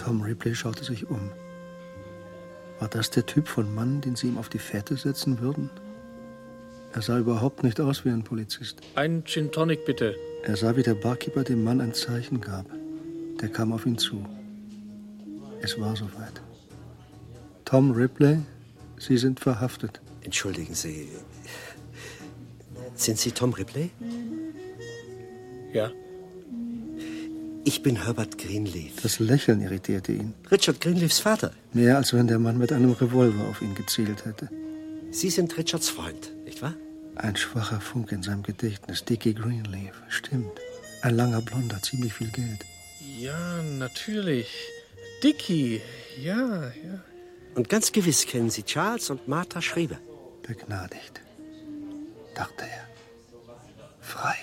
Tom Ripley schaute sich um. War das der Typ von Mann, den sie ihm auf die Fährte setzen würden? Er sah überhaupt nicht aus wie ein Polizist. Ein Gin Tonic, bitte. Er sah, wie der Barkeeper dem Mann ein Zeichen gab. Der kam auf ihn zu. Es war soweit. Tom Ripley, Sie sind verhaftet. Entschuldigen Sie. Sind Sie Tom Ripley? Ja. Ich bin Herbert Greenleaf. Das Lächeln irritierte ihn. Richard Greenleafs Vater. Mehr als wenn der Mann mit einem Revolver auf ihn gezielt hätte. Sie sind Richards Freund, nicht wahr? Ein schwacher Funke in seinem Gedächtnis. Dickie Greenleaf. Stimmt. Ein langer Blonder, ziemlich viel Geld. Ja, natürlich. Dickie. Ja, ja. Und ganz gewiss kennen Sie Charles und Martha Schrieber. Begnadigt, dachte er. Frei.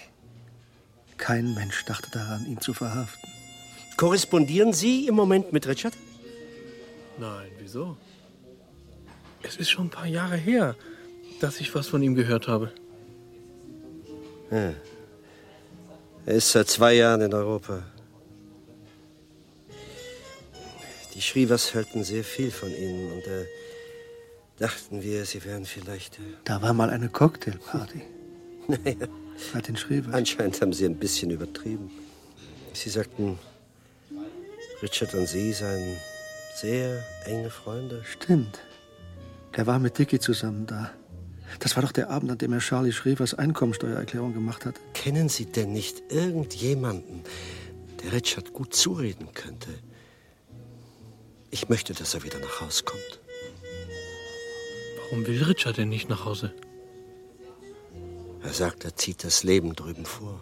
Kein Mensch dachte daran, ihn zu verhaften. Korrespondieren Sie im Moment mit Richard? Nein, wieso? Es ist schon ein paar Jahre her, dass ich was von ihm gehört habe. Ja. Er ist seit zwei Jahren in Europa. Die Schrievers hörten sehr viel von Ihnen und da dachten wir, Sie wären vielleicht. Äh Da war mal eine Cocktailparty. naja, Bei den Schrevers. anscheinend haben Sie ein bisschen übertrieben. Sie sagten, Richard und Sie seien sehr enge Freunde. Stimmt. Er war mit Dickie zusammen da. Das war doch der Abend, an dem er Charlie Schrevers Einkommensteuererklärung gemacht hat. Kennen Sie denn nicht irgendjemanden, der Richard gut zureden könnte? Ich möchte, dass er wieder nach Haus kommt. Warum will Richard denn nicht nach Hause? Er sagt, er zieht das Leben drüben vor.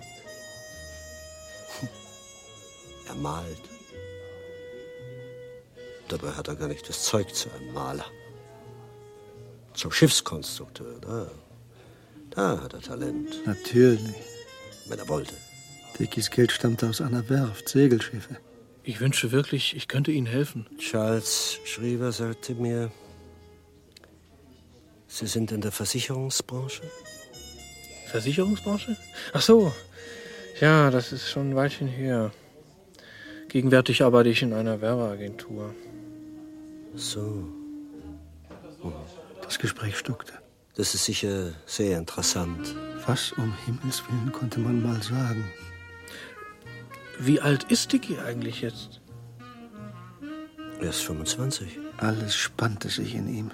Er malt. Dabei hat er gar nicht das Zeug zu einem Maler. Zum Schiffskonstrukteur, da, da hat er Talent, Natürlich. wenn er wollte. Dickies Geld stammte aus einer Werft, Segelschiffe. Ich wünschte wirklich, ich könnte Ihnen helfen. Charles Schriever sagte mir, Sie sind in der Versicherungsbranche? Versicherungsbranche? Ach so. Ja, das ist schon ein Weilchen her. Gegenwärtig arbeite ich in einer Werbeagentur. So, Das Gespräch stockte. das ist sicher sehr interessant. Was um Himmels Willen konnte man mal sagen? Wie alt ist Dicky eigentlich jetzt? Er ist 25. Alles spannte sich in ihm.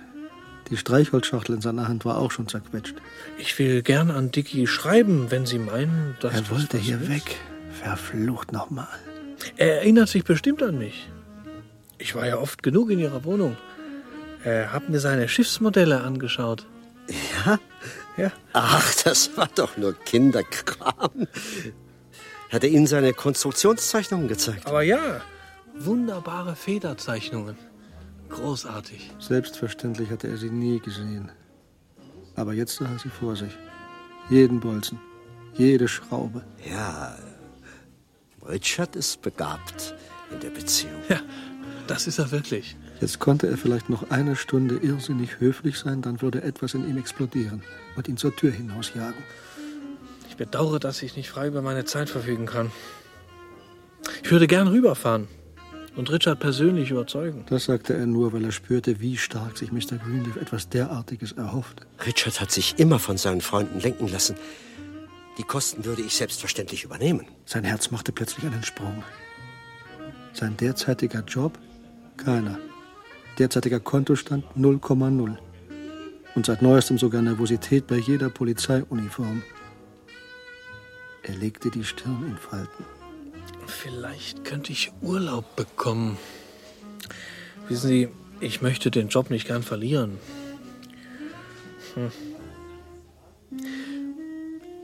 Die Streichholzschachtel in seiner Hand war auch schon zerquetscht. Ich will gern an Dicky schreiben, wenn Sie meinen, dass Er wollte hier ist. weg. Verflucht nochmal. Er erinnert sich bestimmt an mich. Ich war ja oft genug in Ihrer Wohnung. Er hat mir seine Schiffsmodelle angeschaut. Ja? Ja. Ach, das war doch nur Kinderkram. Hat er Ihnen seine Konstruktionszeichnungen gezeigt? Aber ja, wunderbare Federzeichnungen. Großartig. Selbstverständlich hatte er sie nie gesehen. Aber jetzt sah er sie vor sich. Jeden Bolzen, jede Schraube. Ja, Richard ist begabt in der Beziehung. Ja, das ist er wirklich. Jetzt konnte er vielleicht noch eine Stunde irrsinnig höflich sein, dann würde etwas in ihm explodieren und ihn zur Tür hinausjagen. Ich bedauere, dass ich nicht frei über meine Zeit verfügen kann. Ich würde gern rüberfahren und Richard persönlich überzeugen. Das sagte er nur, weil er spürte, wie stark sich Mr. Greenleaf etwas derartiges erhoffte. Richard hat sich immer von seinen Freunden lenken lassen. Die Kosten würde ich selbstverständlich übernehmen. Sein Herz machte plötzlich einen Sprung. Sein derzeitiger Job? Keiner. Derzeitiger Kontostand 0,0. Und seit neuestem sogar Nervosität bei jeder Polizeiuniform. Er legte die Stirn in Falten. Vielleicht könnte ich Urlaub bekommen. Wissen Sie, ich möchte den Job nicht gern verlieren. Hm.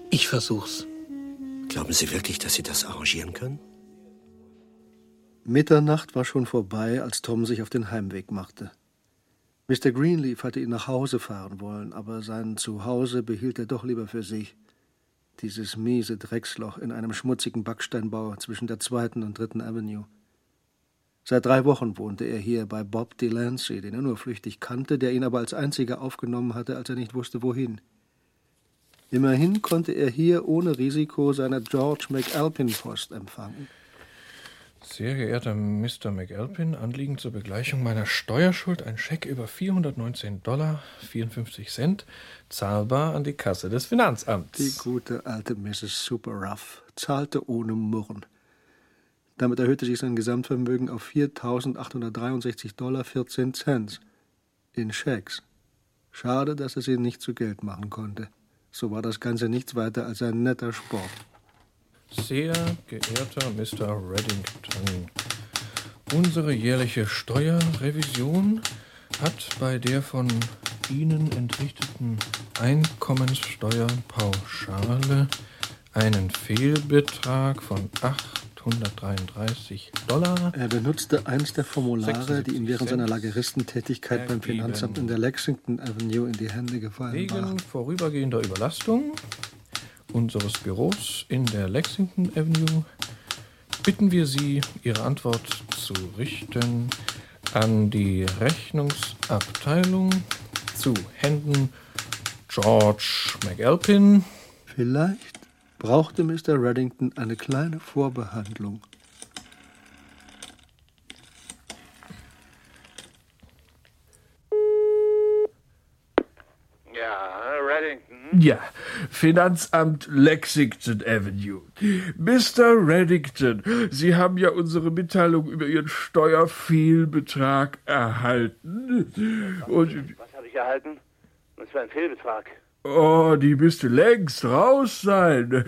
Ich versuch's. Glauben Sie wirklich, dass Sie das arrangieren können? Mitternacht war schon vorbei, als Tom sich auf den Heimweg machte. Mr. Greenleaf hatte ihn nach Hause fahren wollen, aber sein Zuhause behielt er doch lieber für sich. Dieses miese Drecksloch in einem schmutzigen Backsteinbau zwischen der zweiten und dritten Avenue. Seit drei Wochen wohnte er hier bei Bob Delancey, den er nur flüchtig kannte, der ihn aber als einziger aufgenommen hatte, als er nicht wusste, wohin. Immerhin konnte er hier ohne Risiko seine George McAlpin Post empfangen. Sehr geehrter Mr. McAlpin, Anliegen zur Begleichung meiner Steuerschuld ein Scheck über 419 Dollar 54 Cent, zahlbar an die Kasse des Finanzamts. Die gute alte Mrs. Super Ruff zahlte ohne Murren. Damit erhöhte sich sein Gesamtvermögen auf 4.863 Dollar 14 Cent in Schecks. Schade, dass er sie nicht zu Geld machen konnte. So war das Ganze nichts weiter als ein netter Sport. Sehr geehrter Mr. Reddington, unsere jährliche Steuerrevision hat bei der von Ihnen entrichteten Einkommenssteuerpauschale einen Fehlbetrag von 833 Dollar. Er benutzte eins der Formulare, die ihm während seiner Lageristentätigkeit beim Finanzamt in der Lexington Avenue in die Hände gefallen Wegen waren. vorübergehender Überlastung unseres Büros in der Lexington Avenue bitten wir Sie, Ihre Antwort zu richten an die Rechnungsabteilung zu Händen George McAlpin. Vielleicht brauchte Mr. Reddington eine kleine Vorbehandlung. Ja, Reddington. Ja, Finanzamt Lexington Avenue. Mr. Reddington, Sie haben ja unsere Mitteilung über Ihren Steuerfehlbetrag erhalten. Und, Was habe ich erhalten? Was für ein Fehlbetrag. oh, die müsste längst raus sein.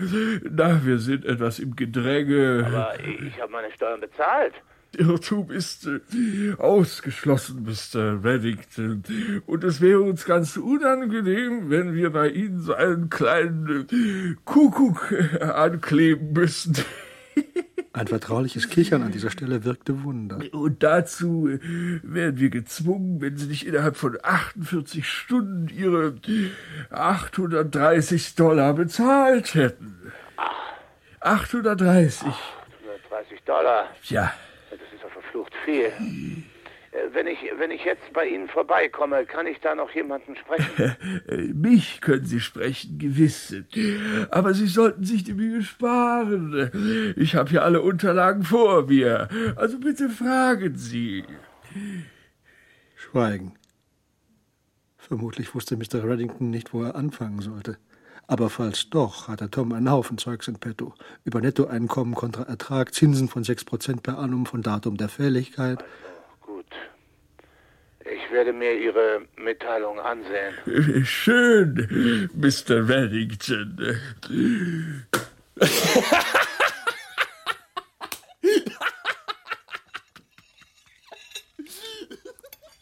Na, wir sind etwas im Gedränge. Aber ich habe meine Steuern bezahlt. Irrtum ist äh, ausgeschlossen, Mr. Reddington. Und es wäre uns ganz unangenehm, wenn wir bei Ihnen so einen kleinen äh, Kuckuck äh, ankleben müssten. Ein vertrauliches Kichern an dieser Stelle wirkte Wunder. Und dazu äh, wären wir gezwungen, wenn Sie nicht innerhalb von 48 Stunden Ihre 830 Dollar bezahlt hätten. 830. 130 Dollar. Ja, Verflucht viel. Äh, Wenn ich, wenn ich jetzt bei Ihnen vorbeikomme, kann ich da noch jemanden sprechen? Mich können Sie sprechen, gewiss. Aber Sie sollten sich die Mühe sparen. Ich habe hier alle Unterlagen vor mir. Also bitte fragen Sie. Schweigen. Vermutlich wusste Mr. Reddington nicht, wo er anfangen sollte. Aber falls doch, hatte Tom einen Haufen Zeugs in petto. Über Nettoeinkommen kontra Ertrag, Zinsen von 6% per annum von Datum der Fälligkeit. Gut. Ich werde mir Ihre Mitteilung ansehen. Schön, Mr. Reddington.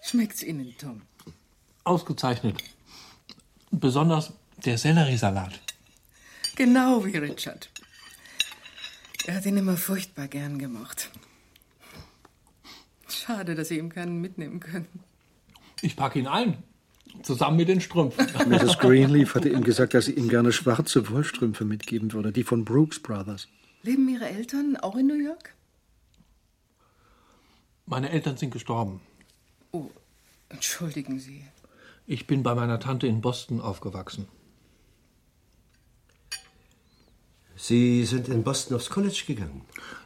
Schmeckt's Ihnen, Tom? Ausgezeichnet. Besonders der Selleriesalat. Genau wie Richard. Er hat ihn immer furchtbar gern gemocht. Schade, dass Sie ihm keinen mitnehmen können. Ich packe ihn ein. Zusammen mit den Strümpfen. Mrs. Greenleaf hatte ihm gesagt, dass sie ihm gerne schwarze Wollstrümpfe mitgeben würde, die von Brooks Brothers. Leben Ihre Eltern auch in New York? Meine Eltern sind gestorben. Oh, entschuldigen Sie. Ich bin bei meiner Tante in Boston aufgewachsen. Sie sind in Boston aufs College gegangen.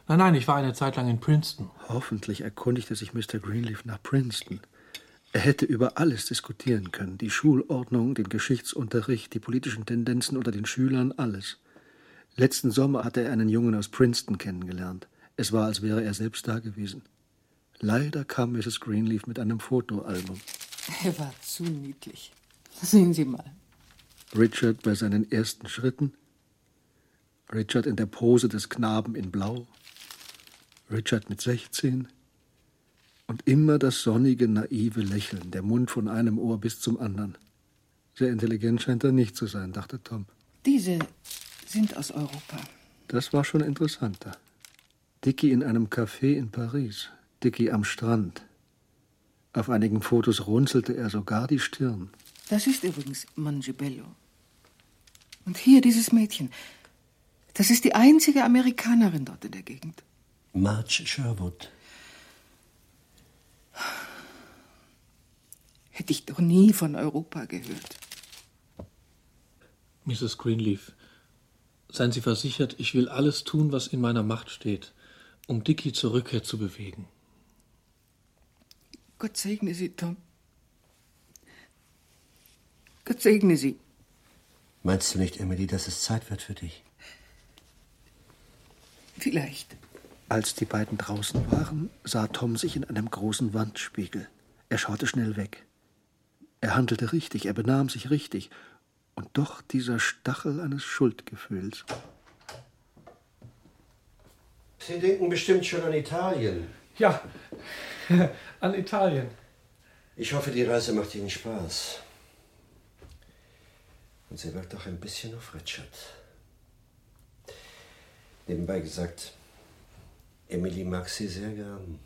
Nein, nein, ich war eine Zeit lang in Princeton. Hoffentlich erkundigte sich Mr. Greenleaf nach Princeton. Er hätte über alles diskutieren können. Die Schulordnung, den Geschichtsunterricht, die politischen Tendenzen unter den Schülern, alles. Letzten Sommer hatte er einen Jungen aus Princeton kennengelernt. Es war, als wäre er selbst da gewesen. Leider kam Mrs. Greenleaf mit einem Fotoalbum. Er war zu niedlich. Sehen Sie mal. Richard bei seinen ersten Schritten, Richard in der Pose des Knaben in Blau, Richard mit 16 und immer das sonnige, naive Lächeln, der Mund von einem Ohr bis zum anderen. Sehr intelligent scheint er nicht zu sein, dachte Tom. Diese sind aus Europa. Das war schon interessanter. Dicky in einem Café in Paris, Dicky am Strand. Auf einigen Fotos runzelte er sogar die Stirn. Das ist übrigens Mangibello. Und hier dieses Mädchen. Das ist die einzige Amerikanerin dort in der Gegend. Marge Sherwood. Hätte ich doch nie von Europa gehört. Mrs. Greenleaf, seien Sie versichert, ich will alles tun, was in meiner Macht steht. um Dicky zur Rückkehr zu bewegen. Gott segne Sie, Tom. Gott segne Sie. Meinst du nicht, Emily, dass es Zeit wird für dich? Vielleicht. Als die beiden draußen waren, sah Tom sich in einem großen Wandspiegel. Er schaute schnell weg. Er handelte richtig, er benahm sich richtig. Und doch dieser Stachel eines Schuldgefühls. Sie denken bestimmt schon an Italien. Ja, an Italien. Ich hoffe, die Reise macht Ihnen Spaß. Und sie wirkt auch ein bisschen auf Richard. Nebenbei gesagt, Emily mag sie sehr gern.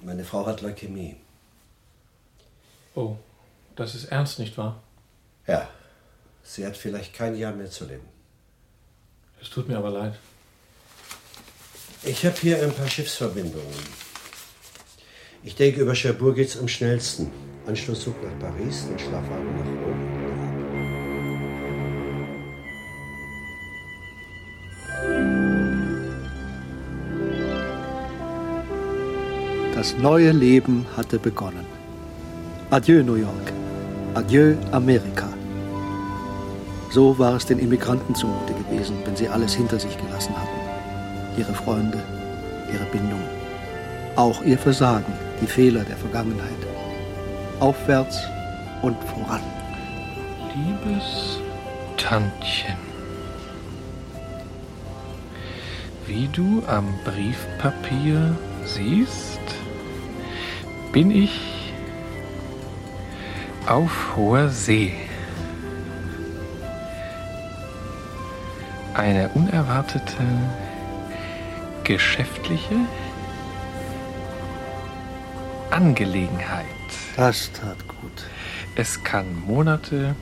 Meine Frau hat Leukämie. Oh, das ist ernst, nicht wahr? Ja, sie hat vielleicht kein Jahr mehr zu leben. Es tut mir aber leid. Ich habe hier ein paar Schiffsverbindungen. Ich denke, über Cherbourg geht's am schnellsten. Anschlusszug nach Paris, dann Schlafwagen nach Rom. Das neue Leben hatte begonnen. Adieu New York. Adieu Amerika. So war es den Immigranten zumute gewesen, wenn sie alles hinter sich gelassen hatten. Ihre Freunde, ihre Bindungen, auch ihr Versagen, die Fehler der Vergangenheit. Aufwärts und voran. Liebes Tantchen, wie du am Briefpapier siehst, bin ich auf hoher See. Eine unerwartete geschäftliche Angelegenheit. Das tat gut. Es kann Monate,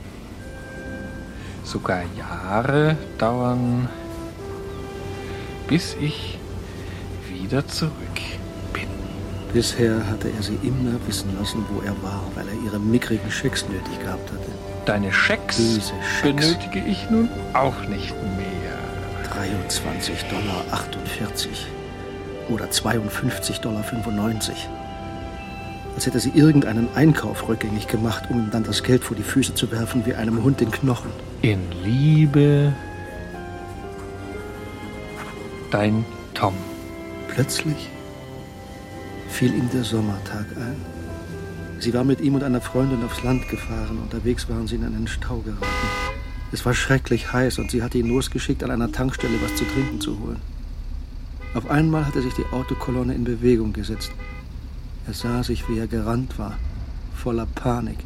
sogar Jahre dauern, bis ich wieder zurück bin. Bisher hatte er sie immer wissen lassen, wo er war, weil er ihre mickrigen Schecks nötig gehabt hatte. Deine Schecks, Schecks. benötige ich nun auch nicht mehr. 23,48 Dollar oder 52,95 Dollar. Als hätte sie irgendeinen Einkauf rückgängig gemacht, um ihm dann das Geld vor die Füße zu werfen wie einem Hund den Knochen. In Liebe, dein Tom. Plötzlich fiel ihm der Sommertag ein. Sie war mit ihm und einer Freundin aufs Land gefahren. Unterwegs waren sie in einen Stau geraten. Es war schrecklich heiß und sie hatte ihn losgeschickt, an einer Tankstelle was zu trinken zu holen. Auf einmal hatte sich die Autokolonne in Bewegung gesetzt. Er sah sich, wie er gerannt war, voller Panik,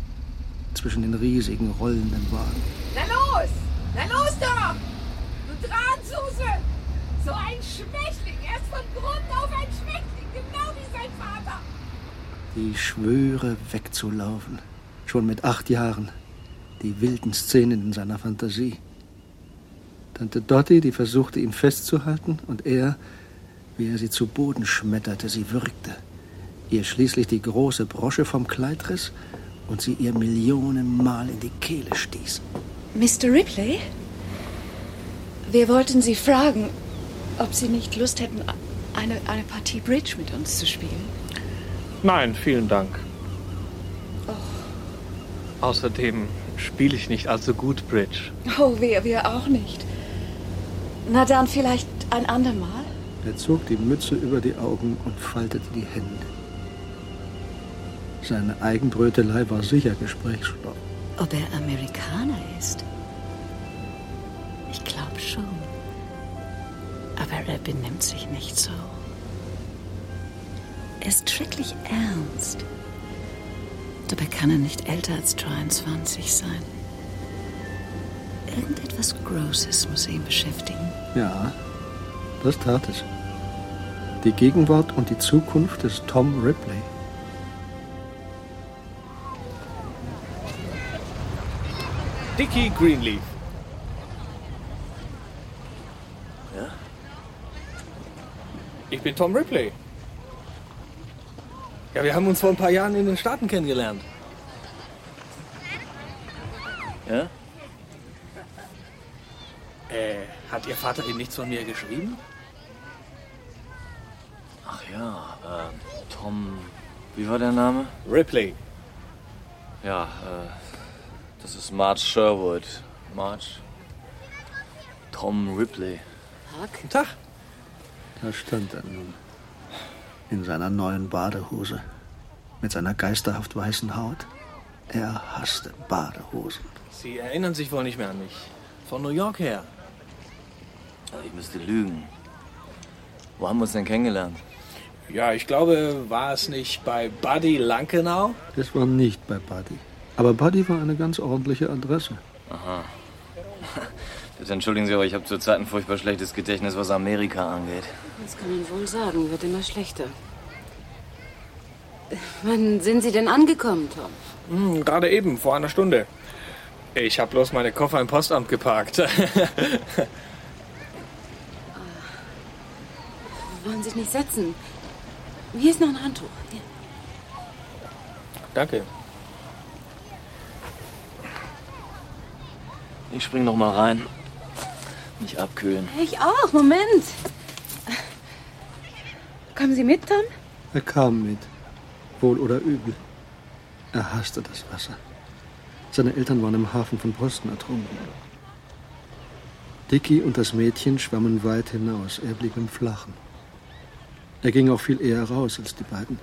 zwischen den riesigen rollenden Wagen. Na los! Na los doch! Du Drahtsuse! So ein Schwächling! Er ist von Grund auf ein Schwächling, genau wie sein Vater! Die Schwöre wegzulaufen, schon mit acht Jahren, die wilden Szenen in seiner Fantasie. Tante Dottie, die versuchte, ihn festzuhalten, und er, wie er sie zu Boden schmetterte, sie würgte, ihr schließlich die große Brosche vom Kleid riss und sie ihr Millionenmal in die Kehle stieß. Mr. Ripley? Wir wollten Sie fragen, ob Sie nicht Lust hätten, eine, eine Partie Bridge mit uns zu spielen. Nein, vielen Dank. Außerdem spiele ich nicht allzu gut Bridge. Oh, wir, wir auch nicht. Na dann vielleicht ein andermal. Er zog die Mütze über die Augen und faltete die Hände. Seine Eigenbrötelei war sicher Gesprächsstoff. Ob er Amerikaner ist? Ich glaube schon. Aber er benimmt sich nicht so. Er ist schrecklich ernst. Dabei kann er nicht älter als 23 sein. Irgendetwas Großes muss ihn beschäftigen. Ja, das tat es. Die Gegenwart und die Zukunft des Tom Ripley. Dickie Greenleaf. Ja? Ich bin Tom Ripley. Ja, wir haben uns vor ein paar Jahren in den Staaten kennengelernt. Ja? Äh, hat Ihr Vater Ihnen nichts von mir geschrieben? Ach ja, äh, Tom. Wie war der Name? Ripley. Ja, äh, das ist Marge Sherwood. Marge. Tom Ripley. Guten Tag. Da stand er nun. In seiner neuen Badehose. Mit seiner geisterhaft weißen Haut. Er hasste Badehosen. Sie erinnern sich wohl nicht mehr an mich. Von New York her. Ich müsste lügen. Wo haben wir uns denn kennengelernt? Ja, ich glaube, war es nicht bei Buddy Lankenau? Das war nicht bei Buddy. Aber Buddy war eine ganz ordentliche Adresse. Aha. Bitte entschuldigen Sie, aber ich habe zurzeit ein furchtbar schlechtes Gedächtnis, was Amerika angeht. Das kann man wohl sagen, wird immer schlechter. Wann sind Sie denn angekommen, Tom? Hm, gerade eben, vor einer Stunde. Ich habe bloß meine Koffer im Postamt geparkt. Wollen Sie sich nicht setzen? Hier ist noch ein Handtuch. Hier. Danke. Ich spring noch mal rein. Mich abkühlen. Ich auch, Moment. Kommen Sie mit, Tom? Er kam mit. Wohl oder übel. Er hasste das Wasser. Seine Eltern waren im Hafen von Boston ertrunken. Dicky und das Mädchen schwammen weit hinaus. Er blieb im Flachen. Er ging auch viel eher raus als die beiden.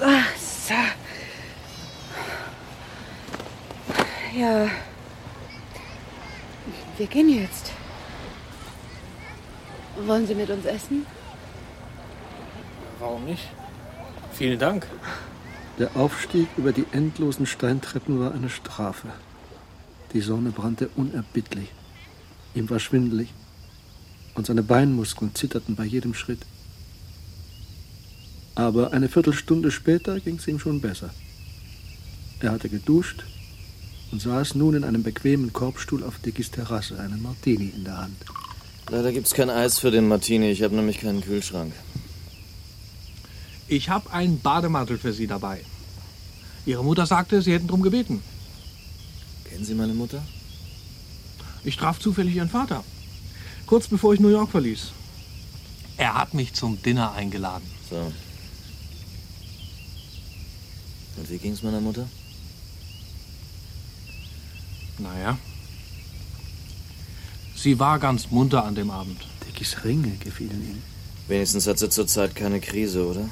Ach, so. Ja. Wir gehen jetzt. Wollen Sie mit uns essen? Warum nicht? Vielen Dank. Der Aufstieg über die endlosen Steintreppen war eine Strafe. Die Sonne brannte unerbittlich. Ihm war schwindelig und seine Beinmuskeln zitterten bei jedem Schritt. Aber eine Viertelstunde später ging es ihm schon besser. Er hatte geduscht und saß nun in einem bequemen Korbstuhl auf Dickys Terrasse, einen Martini in der Hand. Leider gibt's kein Eis für den Martini. Ich habe nämlich keinen Kühlschrank. Ich habe einen Bademantel für Sie dabei. Ihre Mutter sagte, Sie hätten drum gebeten. Kennen Sie meine Mutter? Ich traf zufällig Ihren Vater. Kurz bevor ich New York verließ. Er hat mich zum Dinner eingeladen. So. Und wie ging's meiner Mutter? Naja. Sie war ganz munter an dem Abend. Dickys Ringe gefielen ihm. Wenigstens hat sie zurzeit keine Krise, oder?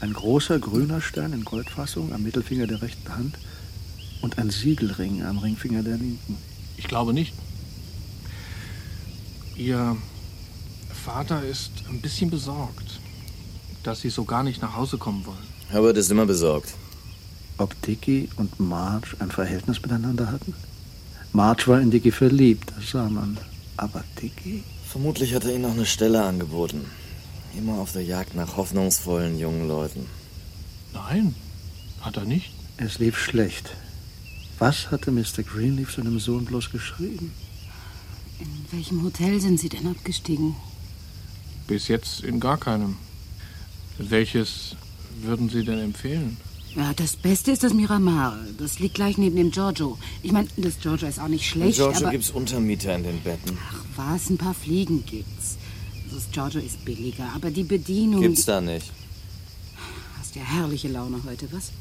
Ein großer grüner Stern in Goldfassung am Mittelfinger der rechten Hand und ein Siegelring am Ringfinger der linken. Ich glaube nicht. Ihr Vater ist ein bisschen besorgt, dass Sie so gar nicht nach Hause kommen wollen. Herbert ist immer besorgt. Ob Dicky und Marge ein Verhältnis miteinander hatten? Marge war in Dicky verliebt, das sah man. Aber Dicky? Vermutlich hat er ihnen noch eine Stelle angeboten. Immer auf der Jagd nach hoffnungsvollen jungen Leuten. Nein, hat er nicht. Es lief schlecht. Was hatte Mr. Greenleaf seinem Sohn bloß geschrieben? In welchem Hotel sind Sie denn abgestiegen? Bis jetzt in gar keinem. Welches würden Sie denn empfehlen? Ja, das Beste ist das Miramar. Das liegt gleich neben dem Giorgio. Ich meine, das Giorgio ist auch nicht In schlecht, Giorgio aber... gibt's Untermieter in den Betten. Was, ein paar Fliegen gibt's. Das Giorgio ist billiger, aber die Bedienung... Gibt's da nicht. Hast ja herrliche Laune heute, was?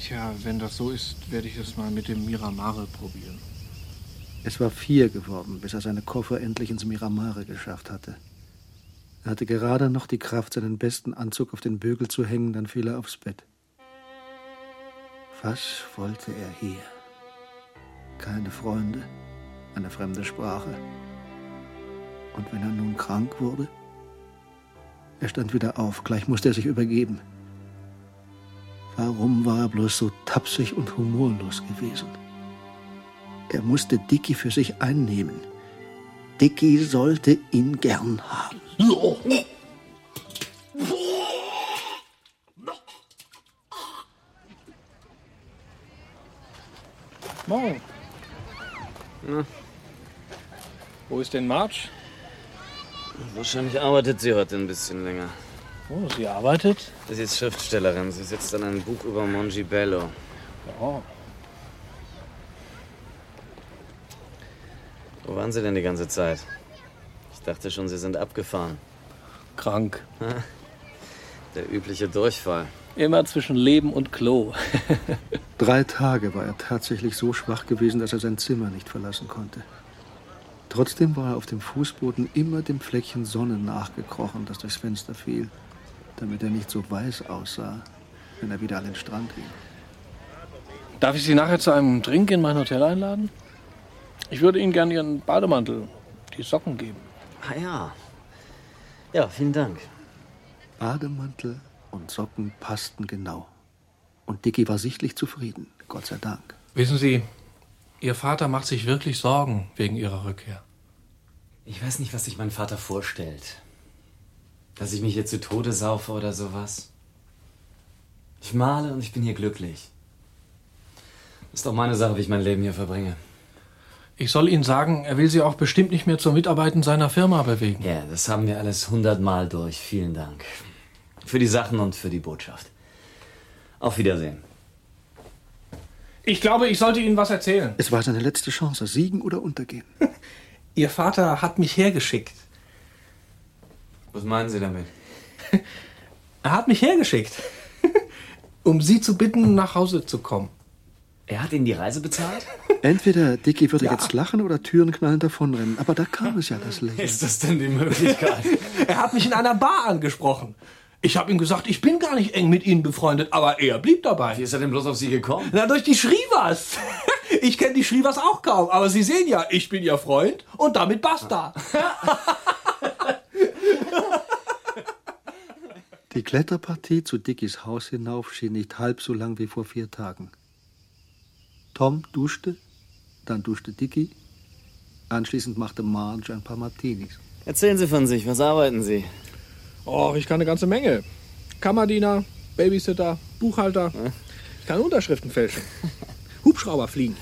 Tja, wenn das so ist, werde ich es mal mit dem Miramare probieren. Es war vier geworden, bis er seine Koffer endlich ins Miramare geschafft hatte. Er hatte gerade noch die Kraft, seinen besten Anzug auf den Bügel zu hängen, dann fiel er aufs Bett. Was wollte er hier? Keine Freunde, eine fremde Sprache. Und wenn er nun krank wurde? Er stand wieder auf, gleich musste er sich übergeben. Warum war er bloß so tapsig und humorlos gewesen? Er musste Dicky für sich einnehmen. Dicky sollte ihn gern haben. Morgen. Wo ist denn Marge? Wahrscheinlich arbeitet sie heute ein bisschen länger. Oh, sie arbeitet? Sie ist Schriftstellerin. Sie sitzt an einem Buch über Mongibello. Oh. Wo waren Sie denn die ganze Zeit? Ich dachte schon, Sie sind abgefahren. Krank. Der übliche Durchfall. Immer zwischen Leben und Klo. Drei Tage war er tatsächlich so schwach gewesen, dass er sein Zimmer nicht verlassen konnte. Trotzdem war er auf dem Fußboden immer dem Fleckchen Sonne nachgekrochen, das durchs Fenster fiel, damit er nicht so weiß aussah, wenn er wieder an den Strand ging. Darf ich Sie nachher zu einem Drink in mein Hotel einladen? Ich würde Ihnen gern Ihren Bademantel, die Socken geben. Ah ja. Ja, vielen Dank. Bademantel und Socken passten genau. Und Dicky war sichtlich zufrieden, Gott sei Dank. Wissen Sie, Ihr Vater macht sich wirklich Sorgen wegen Ihrer Rückkehr. Ich weiß nicht, was sich mein Vater vorstellt. Dass ich mich hier zu Tode saufe oder sowas. Ich male und ich bin hier glücklich. Ist doch meine Sache, wie ich mein Leben hier verbringe. Ich soll Ihnen sagen, er will Sie auch bestimmt nicht mehr zum Mitarbeiten seiner Firma bewegen. Ja, das haben wir alles hundertmal durch. Vielen Dank. Für die Sachen und für die Botschaft. Auf Wiedersehen. Ich glaube, ich sollte Ihnen was erzählen. Es war seine letzte Chance, siegen oder untergehen. Ihr Vater hat mich hergeschickt. Was meinen Sie damit? Er hat mich hergeschickt, um Sie zu bitten, nach Hause zu kommen. Er hat Ihnen die Reise bezahlt? Entweder Dicky würde jetzt lachen oder Türen knallend davonrennen. Aber da kam es ja, das Lächeln. Ist das denn die Möglichkeit? Er hat mich in einer Bar angesprochen. Ich habe ihm gesagt, ich bin gar nicht eng mit Ihnen befreundet, aber er blieb dabei. Wie ist er denn bloß auf Sie gekommen? Na, durch die Schrivers. Ich kenne die Schrivers auch kaum, aber Sie sehen ja, ich bin Ihr Freund und damit basta. Die Kletterpartie zu Dickys Haus hinauf schien nicht halb so lang wie vor vier Tagen. Tom duschte, dann duschte Dicky, anschließend machte Marge ein paar Martinis. Erzählen Sie von sich, was arbeiten Sie? Oh, ich kann eine ganze Menge. Kammerdiener, Babysitter, Buchhalter. Ich kann Unterschriften fälschen. Hubschrauber fliegen.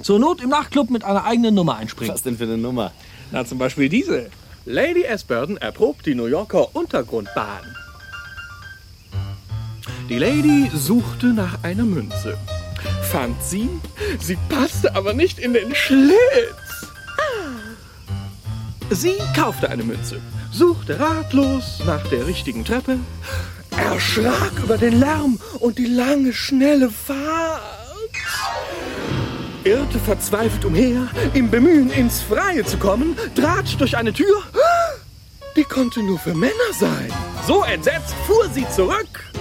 Zur Not im Nachtclub mit einer eigenen Nummer einspringen. Was denn für eine Nummer? Na, zum Beispiel diese. Lady Asperden erprobt die New Yorker Untergrundbahn. Die Lady suchte nach einer Münze. Fand sie, sie passte aber nicht in den Schlitz. Sie kaufte eine Münze, suchte ratlos nach der richtigen Treppe, erschrak über den Lärm und die lange, schnelle Fahrt. Irrte verzweifelt umher, im Bemühen, ins Freie zu kommen, trat durch eine Tür, die konnte nur für Männer sein. So entsetzt fuhr sie zurück.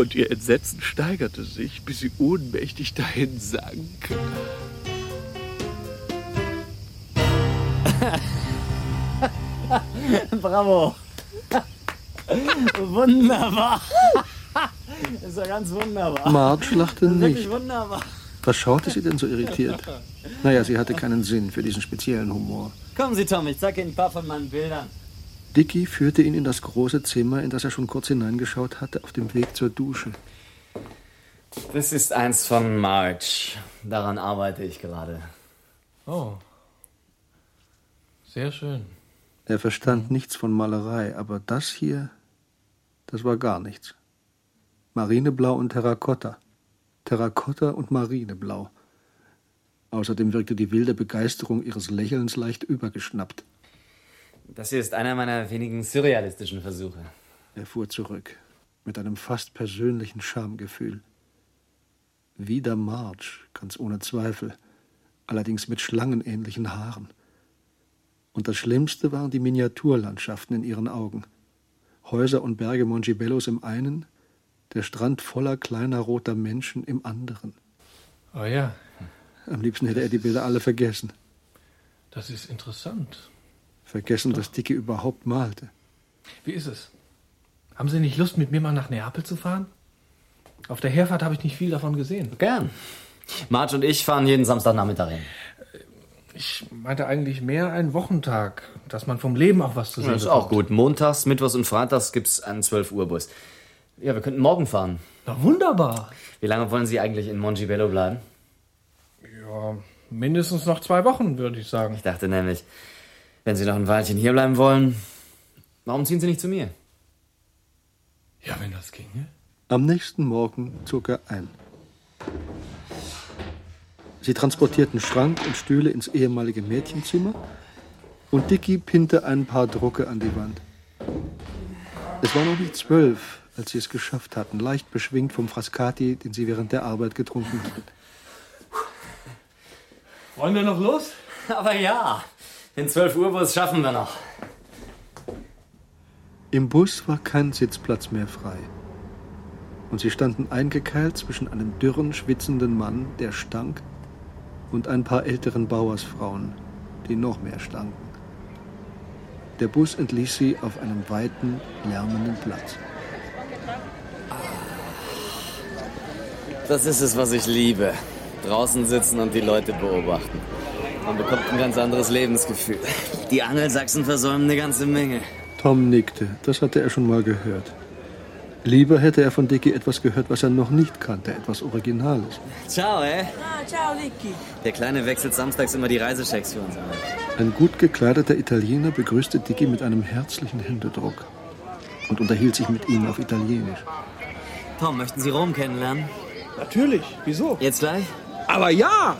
Und ihr Entsetzen steigerte sich, bis sie ohnmächtig dahin sank. Bravo. Wunderbar. Das ist ja ganz wunderbar. Marge lachte nicht. wunderbar. Was schaute sie denn so irritiert? Naja, sie hatte keinen Sinn für diesen speziellen Humor. Kommen Sie, Tom, ich zeig Ihnen ein paar von meinen Bildern. Dicky führte ihn in das große Zimmer, in das er schon kurz hineingeschaut hatte, auf dem Weg zur Dusche. Das ist eins von March. Daran arbeite ich gerade. Oh. Sehr schön. Er verstand nichts von Malerei, aber das hier, das war gar nichts. Marineblau und Terrakotta. Terrakotta und Marineblau. Außerdem wirkte die wilde Begeisterung ihres Lächelns leicht übergeschnappt. Das hier ist einer meiner wenigen surrealistischen Versuche. Er fuhr zurück, mit einem fast persönlichen Schamgefühl. Wieder March, ganz ohne Zweifel, allerdings mit schlangenähnlichen Haaren. Und das Schlimmste waren die Miniaturlandschaften in ihren Augen. Häuser und Berge Mongibellos im einen, der Strand voller kleiner roter Menschen im anderen. Oh ja, Am liebsten hätte er die Bilder alle vergessen. das ist interessant. Vergessen, dass Dicky überhaupt malte. Wie ist es? Haben Sie nicht Lust, mit mir mal nach Neapel zu fahren? Auf der Herfahrt habe ich nicht viel davon gesehen. Gern. Marge und ich fahren jeden Samstagnachmittag hin. Ich meinte eigentlich mehr einen Wochentag, dass man vom Leben auch was zu sehen Das ist auch gut. Montags, Mittwochs und Freitags gibt's einen 12-Uhr-Bus. Ja, wir könnten morgen fahren. Na wunderbar. Wie lange wollen Sie eigentlich in Mongibello bleiben? Ja, mindestens noch zwei Wochen, würde ich sagen. Ich dachte nämlich, wenn Sie noch ein Weilchen hier bleiben wollen, Warum ziehen Sie nicht zu mir? Ja, wenn das ginge. Am nächsten Morgen zog er ein. Sie transportierten Schrank und Stühle ins ehemalige Mädchenzimmer und Dicky pinnte ein paar Drucke an die Wand. Es war noch nicht zwölf, als sie es geschafft hatten, leicht beschwingt vom Frascati, den sie während der Arbeit getrunken hatten. Wollen wir noch los? Aber ja, den 12 Uhr Bus schaffen wir noch. Im Bus war kein Sitzplatz mehr frei. Und sie standen eingekeilt zwischen einem dürren, schwitzenden Mann, der stank, und ein paar älteren Bauersfrauen, die noch mehr stanken. Der Bus entließ sie auf einem weiten, lärmenden Platz. Das ist es, was ich liebe. Draußen sitzen und die Leute beobachten. Man bekommt ein ganz anderes Lebensgefühl. Die Angelsachsen versäumen eine ganze Menge. Tom nickte, das hatte er schon mal gehört. Lieber hätte er von Dicky etwas gehört, was er noch nicht kannte, etwas Originales. Ciao, ey. Ah, ciao, Licky. Der Kleine wechselt samstags immer die Reisechecks für uns ein. Ein gut gekleideter Italiener begrüßte Dicky mit einem herzlichen Händedruck und unterhielt sich mit ihm auf Italienisch. Tom, möchten Sie Rom kennenlernen? Natürlich. Wieso? Jetzt gleich? Aber ja!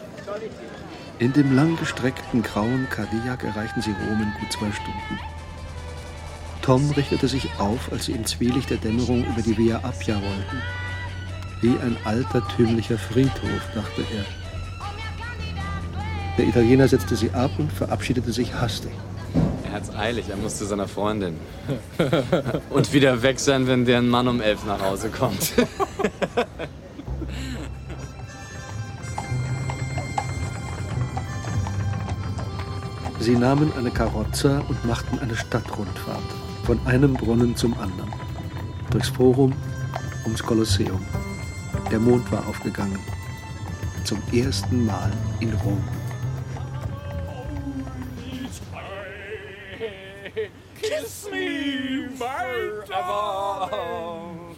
In dem langgestreckten grauen Cadillac erreichten sie Rom in gut zwei Stunden. Tom richtete sich auf, als sie im Zwielicht der Dämmerung über die Via Appia wollten. Wie ein altertümlicher Friedhof, dachte er. Der Italiener setzte sie ab und verabschiedete sich hastig. Er hat's eilig, er muss zu seiner Freundin. Und wieder weg sein, wenn deren Mann um elf nach Hause kommt. Sie nahmen eine Karozza und machten eine Stadtrundfahrt. Von einem Brunnen zum anderen. Durchs Forum, ums Kolosseum. Der Mond war aufgegangen. Zum ersten Mal in Rom. Kiss me forever.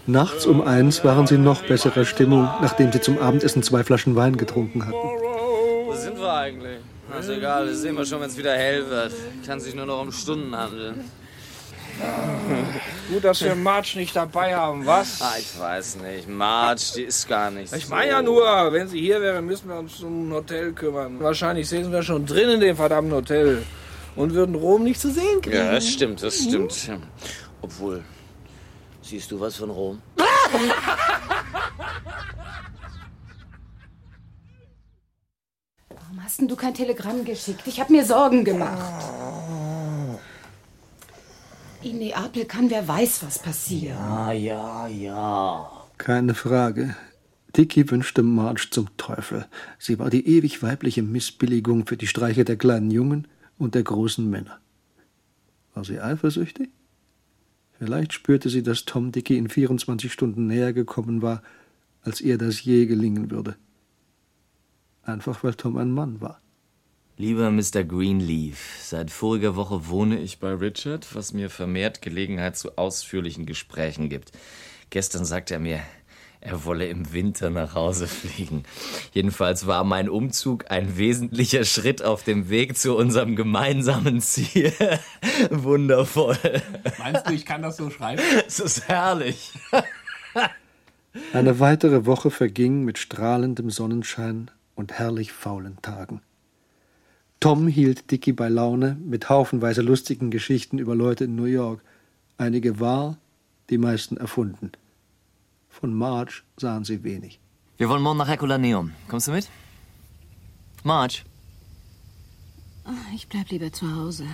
Nachts um eins waren sie noch besserer Stimmung, nachdem sie zum Abendessen zwei Flaschen Wein getrunken hatten. Wo sind wir eigentlich? Ist egal, das sehen wir schon, wenn es wieder hell wird. Kann sich nur noch um Stunden handeln. Gut, dass wir Marge nicht dabei haben, was? Ah, ich weiß nicht. Marge, die ist gar nicht Ich so. meine ja nur, wenn sie hier wäre, müssen wir uns um ein Hotel kümmern. Wahrscheinlich säßen wir schon drin in dem verdammten Hotel und würden Rom nicht zu sehen kriegen. Ja, das stimmt, das stimmt. Obwohl, siehst du was von Rom? Warum hast denn du kein Telegramm geschickt? Ich habe mir Sorgen gemacht. In Neapel kann wer weiß, was passieren. Ah, ja, ja. Keine Frage. Dicky wünschte Marge zum Teufel. Sie war die ewig weibliche Missbilligung für die Streiche der kleinen Jungen und der großen Männer. War sie eifersüchtig? Vielleicht spürte sie, dass Tom Dicky in 24 Stunden näher gekommen war, als ihr das je gelingen würde. Einfach weil Tom ein Mann war. Lieber Mr. Greenleaf, seit voriger Woche wohne ich bei Richard, was mir vermehrt Gelegenheit zu ausführlichen Gesprächen gibt. Gestern sagte er mir, er wolle im Winter nach Hause fliegen. Jedenfalls war mein Umzug ein wesentlicher Schritt auf dem Weg zu unserem gemeinsamen Ziel. Wundervoll. Meinst du, ich kann das so schreiben? Es ist herrlich. Eine weitere Woche verging mit strahlendem Sonnenschein und herrlich faulen Tagen. Tom hielt Dicky bei Laune mit haufenweise lustigen Geschichten über Leute in New York. Einige wahr, die meisten erfunden. Von Marge sahen sie wenig. Wir wollen morgen nach Herculaneum. Kommst du mit? Marge. Ich bleib lieber zu Hause.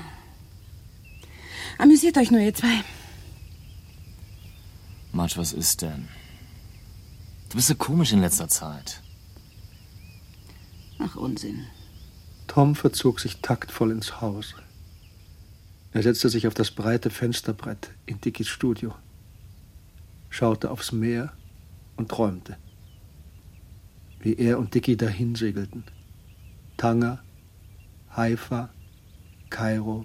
Amüsiert euch nur, ihr zwei. Marge, was ist denn? Du bist so komisch in letzter Zeit. Ach, Unsinn. Tom verzog sich taktvoll ins Haus. Er setzte sich auf das breite Fensterbrett in Dickys Studio, schaute aufs Meer und träumte, wie er und Dicky dahin segelten. Tanger, Haifa, Kairo.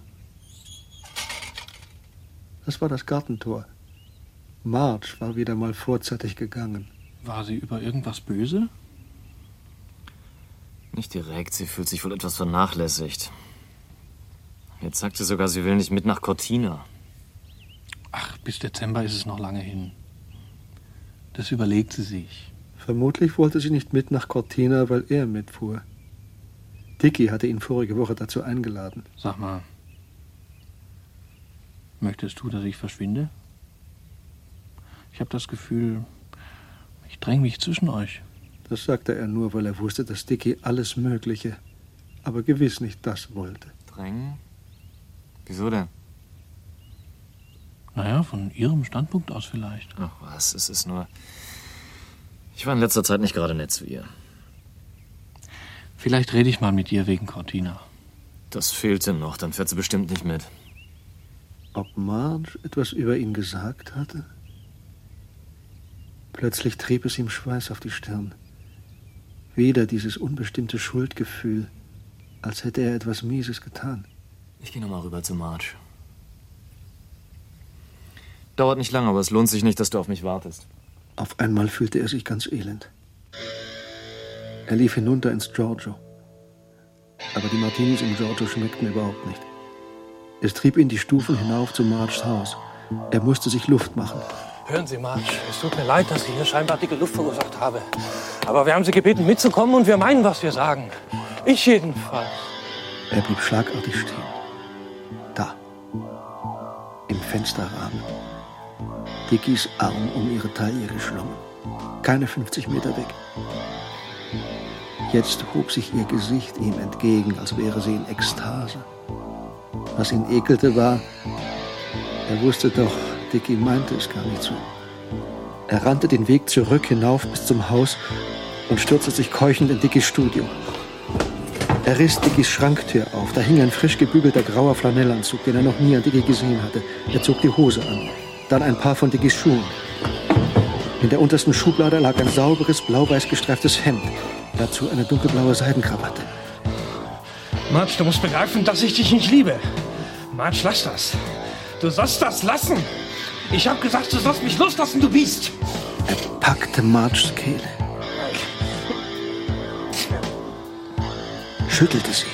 Das war das Gartentor. Marge war wieder mal vorzeitig gegangen. War sie über irgendwas böse? Nicht direkt, sie fühlt sich wohl etwas vernachlässigt. Jetzt sagt sie sogar, sie will nicht mit nach Cortina. Ach, bis Dezember ist es noch lange hin. Das überlegt sie sich. Vermutlich wollte sie nicht mit nach Cortina, weil er mitfuhr. Dicky hatte ihn vorige Woche dazu eingeladen. Sag mal, möchtest du, dass ich verschwinde? Ich habe das Gefühl, ich dränge mich zwischen euch. Das sagte er nur, weil er wusste, dass Dicky alles Mögliche, aber gewiss nicht das wollte. Drängen? Wieso denn? Naja, von ihrem Standpunkt aus vielleicht. Ach was, es ist nur. Ich war in letzter Zeit nicht gerade nett zu ihr. Vielleicht rede ich mal mit ihr wegen Cortina. Das fehlte noch, dann fährt sie bestimmt nicht mit. Ob Marge etwas über ihn gesagt hatte? Plötzlich trieb es ihm Schweiß auf die Stirn. Wieder dieses unbestimmte Schuldgefühl, als hätte er etwas Mieses getan. Ich gehe nochmal rüber zu Marge. Dauert nicht lange, aber es lohnt sich nicht, dass du auf mich wartest. Auf einmal fühlte er sich ganz elend. Er lief hinunter ins Giorgio. Aber die Martinis im Giorgio schmeckten überhaupt nicht. Es trieb ihn die Stufen hinauf zu Marges Haus. Er musste sich Luft machen. Hören Sie, Marge, es tut mir leid, dass ich hier scheinbar dicke Luft verursacht habe. Aber wir haben Sie gebeten, mitzukommen und wir meinen, was wir sagen. Ich jedenfalls. Er blieb schlagartig stehen. Da. Im Fensterrahmen. Dickys Arm um ihre Taille geschlungen. Keine 50 Meter weg. Jetzt hob sich ihr Gesicht ihm entgegen, als wäre sie in Ekstase. Was ihn ekelte, war, er wusste doch, Dicky meinte es gar nicht so. Er rannte den Weg zurück hinauf bis zum Haus und stürzte sich keuchend in Dickys Studio. Er riss Dickys Schranktür auf. Da hing ein frisch gebügelter grauer Flanellanzug, den er noch nie an Dicky gesehen hatte. Er zog die Hose an. Dann ein paar von Dickys Schuhen. In der untersten Schublade lag ein sauberes, blau-weiß gestreiftes Hemd. Dazu eine dunkelblaue Seidenkrawatte. Marge, du musst begreifen, dass ich dich nicht liebe. Marge, lass das. Du sollst das lassen. Ich hab gesagt, du sollst mich loslassen, du Biest. Er packte Marges Kehle. Schüttelte sie.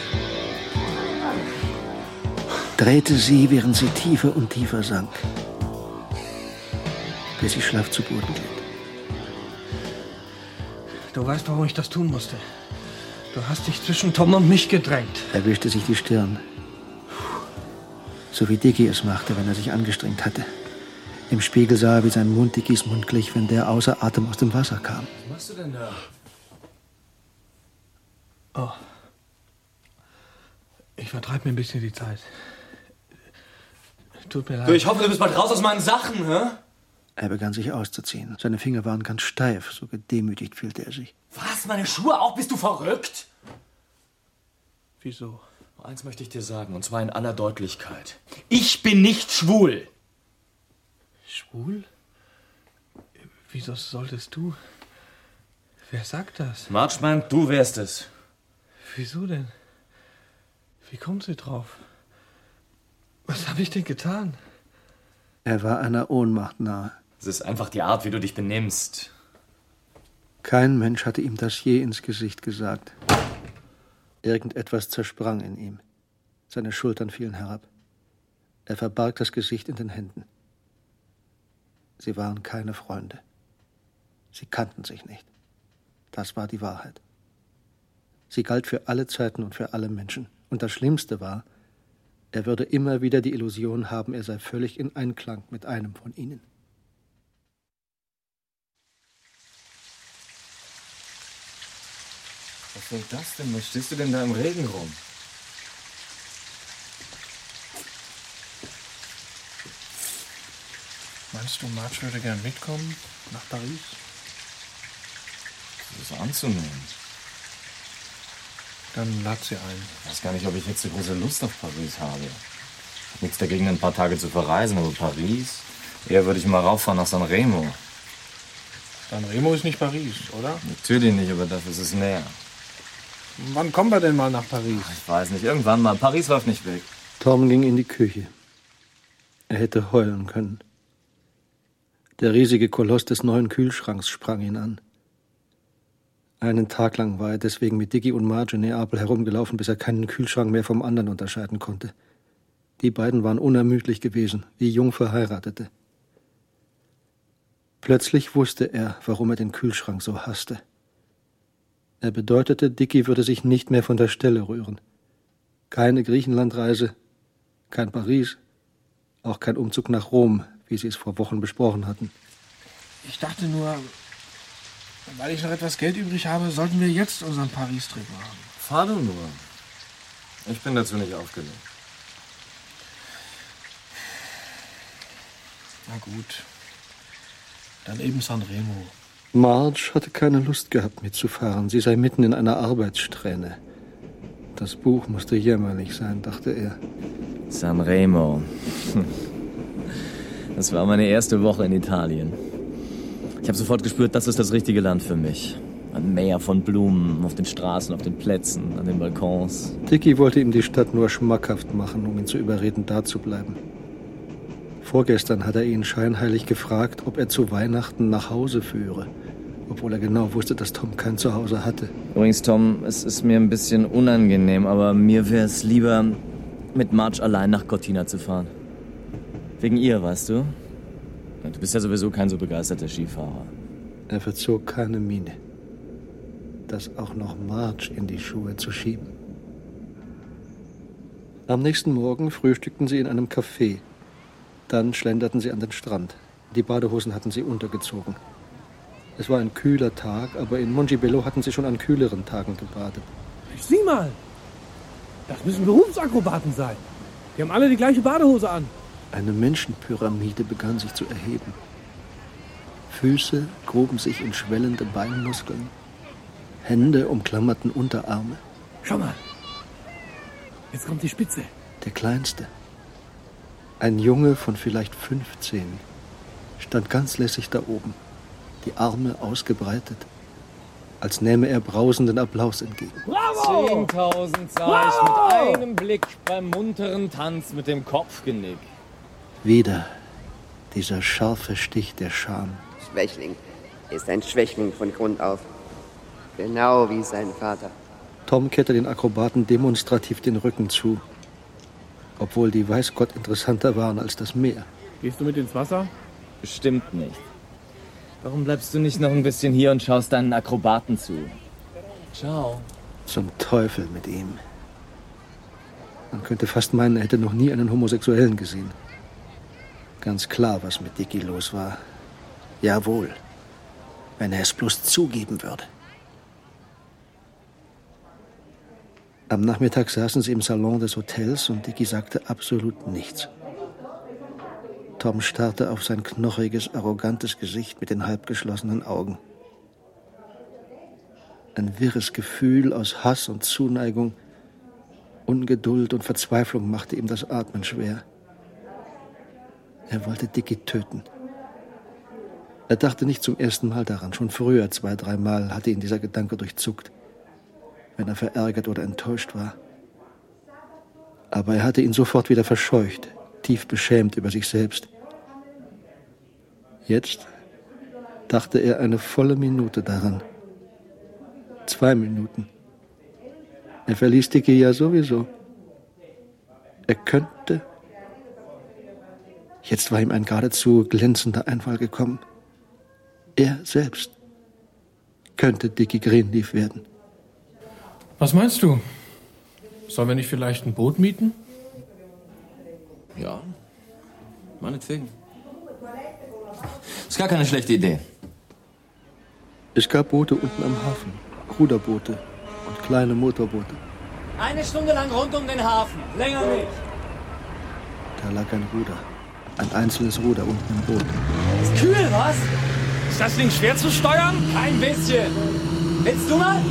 Drehte sie, während sie tiefer und tiefer sank. Bis sie schlaff zu Boden glitt. Du weißt, warum ich das tun musste. Du hast dich zwischen Tom und mich gedrängt. Er wischte sich die Stirn. So wie Dicky es machte, wenn er sich angestrengt hatte. Im Spiegel sah er, wie sein Mund Dickys Mund glich, wenn der außer Atem aus dem Wasser kam. Was machst du denn da? Oh. Ich vertreibe mir ein bisschen die Zeit. Tut mir leid. Du, ich hoffe, du bist bald raus aus meinen Sachen, hä? Er begann sich auszuziehen. Seine Finger waren ganz steif, so gedemütigt fühlte er sich. Was? Meine Schuhe auch? Bist du verrückt? Wieso? Eins möchte ich dir sagen, und zwar in aller Deutlichkeit. Ich bin nicht schwul. Schwul? Wieso solltest du? Wer sagt das? Marge meint, du wärst es. Wieso denn? Wie kommt sie drauf? Was habe ich denn getan? Er war einer Ohnmacht nahe. Es ist einfach die Art, wie du dich benimmst. Kein Mensch hatte ihm das je ins Gesicht gesagt. Irgendetwas zersprang in ihm. Seine Schultern fielen herab. Er verbarg das Gesicht in den Händen. Sie waren keine Freunde. Sie kannten sich nicht. Das war die Wahrheit. Sie galt für alle Zeiten und für alle Menschen. Und das Schlimmste war, er würde immer wieder die Illusion haben, er sei völlig in Einklang mit einem von ihnen. Was soll das denn? Was stehst du denn da im Regen rum? Meinst du, Marge würde gern mitkommen nach Paris? Das ist anzunehmen. Dann lad sie ein. Ich weiß gar nicht, ob ich jetzt so große Lust auf Paris habe. Hab nichts dagegen, ein paar Tage zu verreisen, aber Paris? Eher würde ich mal rauffahren nach San Remo. San Remo ist nicht Paris, oder? Natürlich nicht, aber dafür ist es näher. Wann kommen wir denn mal nach Paris? Ich weiß nicht, irgendwann mal. Paris läuft nicht weg. Tom ging in die Küche. Er hätte heulen können. Der riesige Koloss des neuen Kühlschranks sprang ihn an. Einen Tag lang war er deswegen mit Dicky und Marge in Neapel herumgelaufen, bis er keinen Kühlschrank mehr vom anderen unterscheiden konnte. Die beiden waren unermüdlich gewesen, wie jung Verheiratete. Plötzlich wusste er, warum er den Kühlschrank so hasste. Er bedeutete, Dicky würde sich nicht mehr von der Stelle rühren. Keine Griechenlandreise, kein Paris, auch kein Umzug nach Rom, wie sie es vor Wochen besprochen hatten. Ich dachte nur, weil ich noch etwas Geld übrig habe, sollten wir jetzt unseren Paris-Trip machen. Fahr du nur. Ich bin dazu nicht aufgelegt. Na gut. Dann eben Sanremo. Marge hatte keine Lust gehabt, mitzufahren. Sie sei mitten in einer Arbeitssträhne. Das Buch musste jämmerlich sein, dachte er. Sanremo. Das war meine erste Woche in Italien. Ich habe sofort gespürt, das ist das richtige Land für mich. Ein Meer von Blumen, auf den Straßen, auf den Plätzen, an den Balkons. Dicky wollte ihm die Stadt nur schmackhaft machen, um ihn zu überreden, da zu bleiben. Vorgestern hat er ihn scheinheilig gefragt, ob er zu Weihnachten nach Hause führe, obwohl er genau wusste, dass Tom kein Zuhause hatte. Übrigens, Tom, es ist mir ein bisschen unangenehm, aber mir wäre es lieber, mit Marge allein nach Cortina zu fahren. Wegen ihr, weißt du? Du bist ja sowieso kein so begeisterter Skifahrer. Er verzog keine Miene. Das auch noch Marge in die Schuhe zu schieben. Am nächsten Morgen frühstückten sie in einem Café. Dann schlenderten sie an den Strand. Die Badehosen hatten sie untergezogen. Es war ein kühler Tag, aber in Mongibello hatten sie schon an kühleren Tagen gebadet. Sieh mal! Das müssen Berufsakrobaten sein. Die haben alle die gleiche Badehose an. Eine Menschenpyramide begann sich zu erheben. Füße gruben sich in schwellende Beinmuskeln. Hände umklammerten Unterarme. Schau mal. Jetzt kommt die Spitze. Der kleinste. Ein Junge von vielleicht 15 stand ganz lässig da oben, die Arme ausgebreitet, als nähme er brausenden Applaus entgegen. Bravo! 10.000 sah ich mit einem Blick beim munteren Tanz mit dem Kopfgenick. Wieder dieser scharfe Stich der Scham. Schwächling ist ein Schwächling von Grund auf. Genau wie sein Vater. Tom kehrte den Akrobaten demonstrativ den Rücken zu, obwohl die weiß Gott interessanter waren als das Meer. Gehst du mit ins Wasser? Bestimmt nicht. Warum bleibst du nicht noch ein bisschen hier und schaust deinen Akrobaten zu? Ciao. Zum Teufel mit ihm. Man könnte fast meinen, er hätte noch nie einen Homosexuellen gesehen. Ganz klar, was mit Dicky los war. Jawohl. Wenn er es bloß zugeben würde. Am Nachmittag saßen sie im Salon des Hotels und Dicky sagte absolut nichts. Tom starrte auf sein knochiges, arrogantes Gesicht mit den halbgeschlossenen Augen. Ein wirres Gefühl aus Hass und Zuneigung, Ungeduld und Verzweiflung machte ihm das Atmen schwer. Er wollte Dicky töten. Er dachte nicht zum ersten Mal daran. Schon früher, zwei, dreimal, hatte ihn dieser Gedanke durchzuckt, wenn er verärgert oder enttäuscht war. Aber er hatte ihn sofort wieder verscheucht, tief beschämt über sich selbst. Jetzt dachte er eine volle Minute daran. Zwei Minuten. Er verließ Dicky ja sowieso. Er könnte. Jetzt war ihm ein geradezu glänzender Einfall gekommen. Er selbst könnte Dicky Greenleaf werden. Was meinst du? Sollen wir nicht vielleicht ein Boot mieten? Ja, meinetwegen. Ist gar keine schlechte Idee. Es gab Boote unten am Hafen, Ruderboote und kleine Motorboote. Eine Stunde lang rund um den Hafen, länger nicht. Da lag ein Ruder, ein einzelnes Ruder unten im Boot. Ist kühl, was? Ist das Ding schwer zu steuern? Kein bisschen. Willst du mal?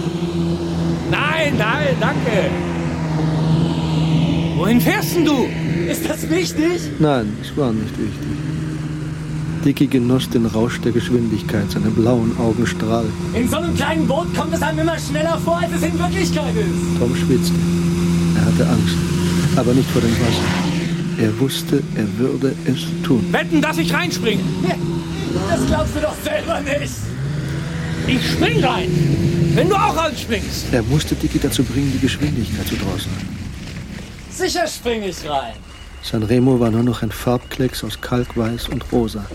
Nein, nein, danke. Wohin fährst denn du? Ist das wichtig? Nein, es war nicht wichtig. Dicky genoss den Rausch der Geschwindigkeit, seine blauen Augen strahlten. In so einem kleinen Boot kommt es einem immer schneller vor, als es in Wirklichkeit ist. Tom schwitzte. Er hatte Angst, aber nicht vor dem Wasser. Er wusste, er würde es tun. Wetten, dass ich reinspringe. Das glaubst du doch selber nicht. Ich spring rein. Wenn du auch anspringst. Er musste Dicky dazu bringen, die Geschwindigkeit zu drosseln. Sicher spring ich rein. Sanremo war nur noch ein Farbklecks aus Kalkweiß und Rosa.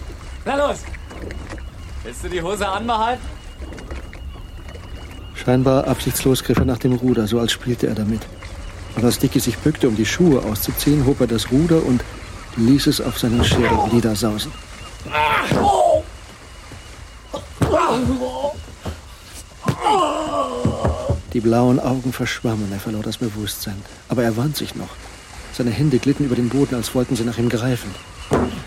Na los. Willst du die Hose anbehalten? Scheinbar absichtslos griff er nach dem Ruder, so als spielte er damit. Und als Dicky sich bückte, um die Schuhe auszuziehen, hob er das Ruder und ließ es auf seinen Schädel niedersausen. Die blauen Augen verschwammen, er verlor das Bewusstsein. Aber er wand sich noch. Seine Hände glitten über den Boden, als wollten sie nach ihm greifen.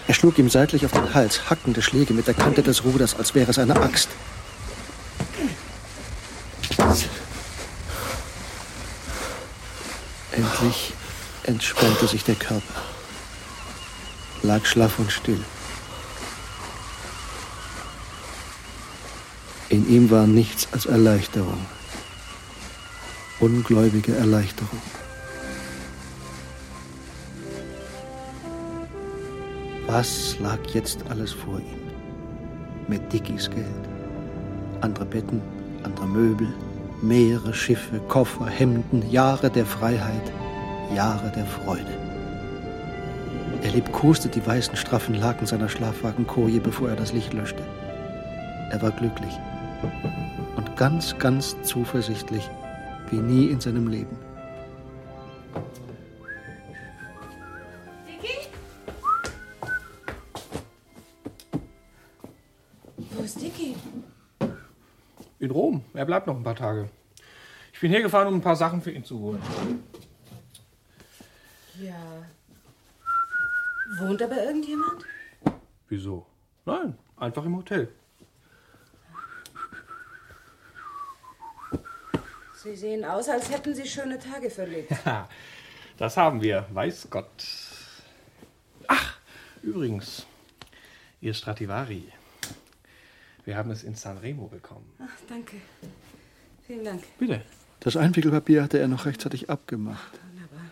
Er schlug ihm seitlich auf den Hals, hackende Schläge mit der Kante des Ruders, als wäre es eine Axt. Endlich entspannte sich der Körper, lag schlaff und still. In ihm war nichts als Erleichterung, ungläubige Erleichterung. Was lag jetzt alles vor ihm? Mit Dickies Geld. Andere Betten, andere Möbel, Meere, Schiffe, Koffer, Hemden, Jahre der Freiheit, Jahre der Freude. Er liebkoste die weißen, straffen Laken seiner Schlafwagenkoje, bevor er das Licht löschte. Er war glücklich und ganz, ganz zuversichtlich wie nie in seinem Leben. Er bleibt noch ein paar Tage. Ich bin hergefahren, um ein paar Sachen für ihn zu holen. Ja. Wohnt aber irgendjemand? Wieso? Nein, einfach im Hotel. Sie sehen aus, als hätten Sie schöne Tage verlebt. Ja, das haben wir, weiß Gott. Ach, übrigens, Ihr Stradivari. Wir haben es in Sanremo bekommen. Ach, danke. Vielen Dank. Bitte. Das Einwickelpapier hatte er noch rechtzeitig abgemacht. Wunderbar.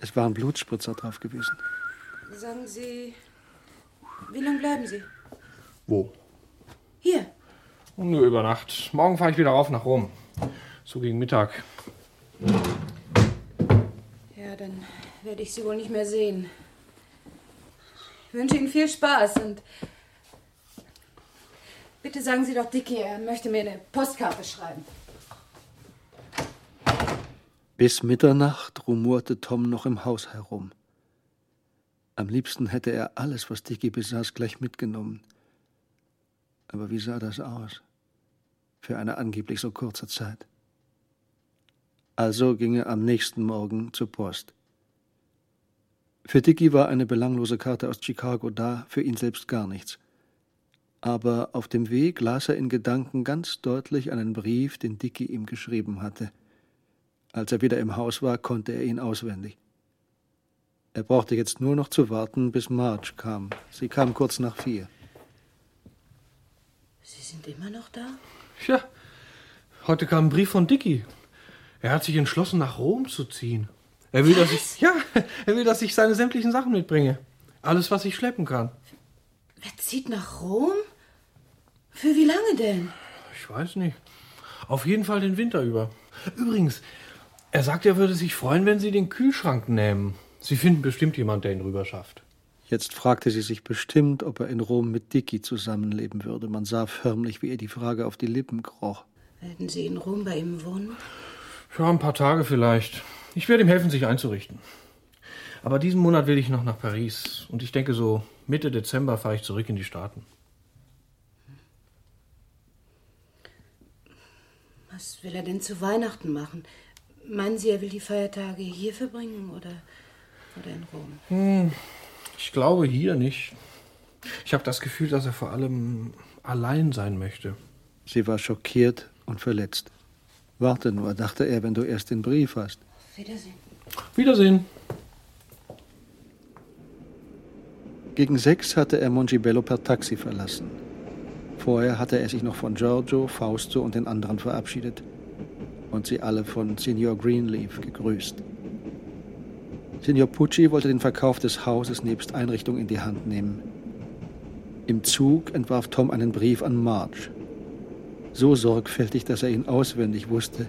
Es waren Blutspritzer drauf gewesen. Sagen Sie, wie lange bleiben Sie? Wo? Hier. Nur über Nacht. Morgen fahre ich wieder rauf nach Rom. So gegen Mittag. Ja, dann werde ich Sie wohl nicht mehr sehen. Ich wünsche Ihnen viel Spaß und bitte sagen Sie doch Dicky, er möchte mir eine Postkarte schreiben. Bis Mitternacht rumorte Tom noch im Haus herum. Am liebsten hätte er alles, was Dicky besaß, gleich mitgenommen. Aber wie sah das aus? Für eine angeblich so kurze Zeit. Also ging er am nächsten Morgen zur Post. Für Dicky war eine belanglose Karte aus Chicago da, für ihn selbst gar nichts. Aber auf dem Weg las er in Gedanken ganz deutlich einen Brief, den Dicky ihm geschrieben hatte. Als er wieder im Haus war, konnte er ihn auswendig. Er brauchte jetzt nur noch zu warten, bis Marge kam. Sie kam kurz nach vier. Sie sind immer noch da? Ja, heute kam ein Brief von Dicky. Er hat sich entschlossen, nach Rom zu ziehen. Er will, dass ich, ja, er will, dass ich seine sämtlichen Sachen mitbringe. Alles, was ich schleppen kann. Er zieht nach Rom? Für wie lange denn? Ich weiß nicht. Auf jeden Fall den Winter über. Übrigens, er sagt, er würde sich freuen, wenn Sie den Kühlschrank nehmen. Sie finden bestimmt jemand, der ihn rüber schafft. Jetzt fragte sie sich bestimmt, ob er in Rom mit Dicky zusammenleben würde. Man sah förmlich, wie ihr die Frage auf die Lippen kroch. Werden Sie in Rom bei ihm wohnen? Ja, ein paar Tage vielleicht. Ich werde ihm helfen, sich einzurichten. Aber diesen Monat will ich noch nach Paris. Und ich denke, so Mitte Dezember fahre ich zurück in die Staaten. Was will er denn zu Weihnachten machen? Meinen Sie, er will die Feiertage hier verbringen oder, oder in Rom? Hm, ich glaube hier nicht. Ich habe das Gefühl, dass er vor allem allein sein möchte. Sie war schockiert und verletzt. Warte nur, dachte er, wenn du erst den Brief hast. Wiedersehen. Wiedersehen. Gegen sechs hatte er Mongibello per Taxi verlassen. Vorher hatte er sich noch von Giorgio, Fausto und den anderen verabschiedet und sie alle von Signor Greenleaf gegrüßt. Signor Pucci wollte den Verkauf des Hauses nebst Einrichtung in die Hand nehmen. Im Zug entwarf Tom einen Brief an Marge. So sorgfältig, dass er ihn auswendig wusste,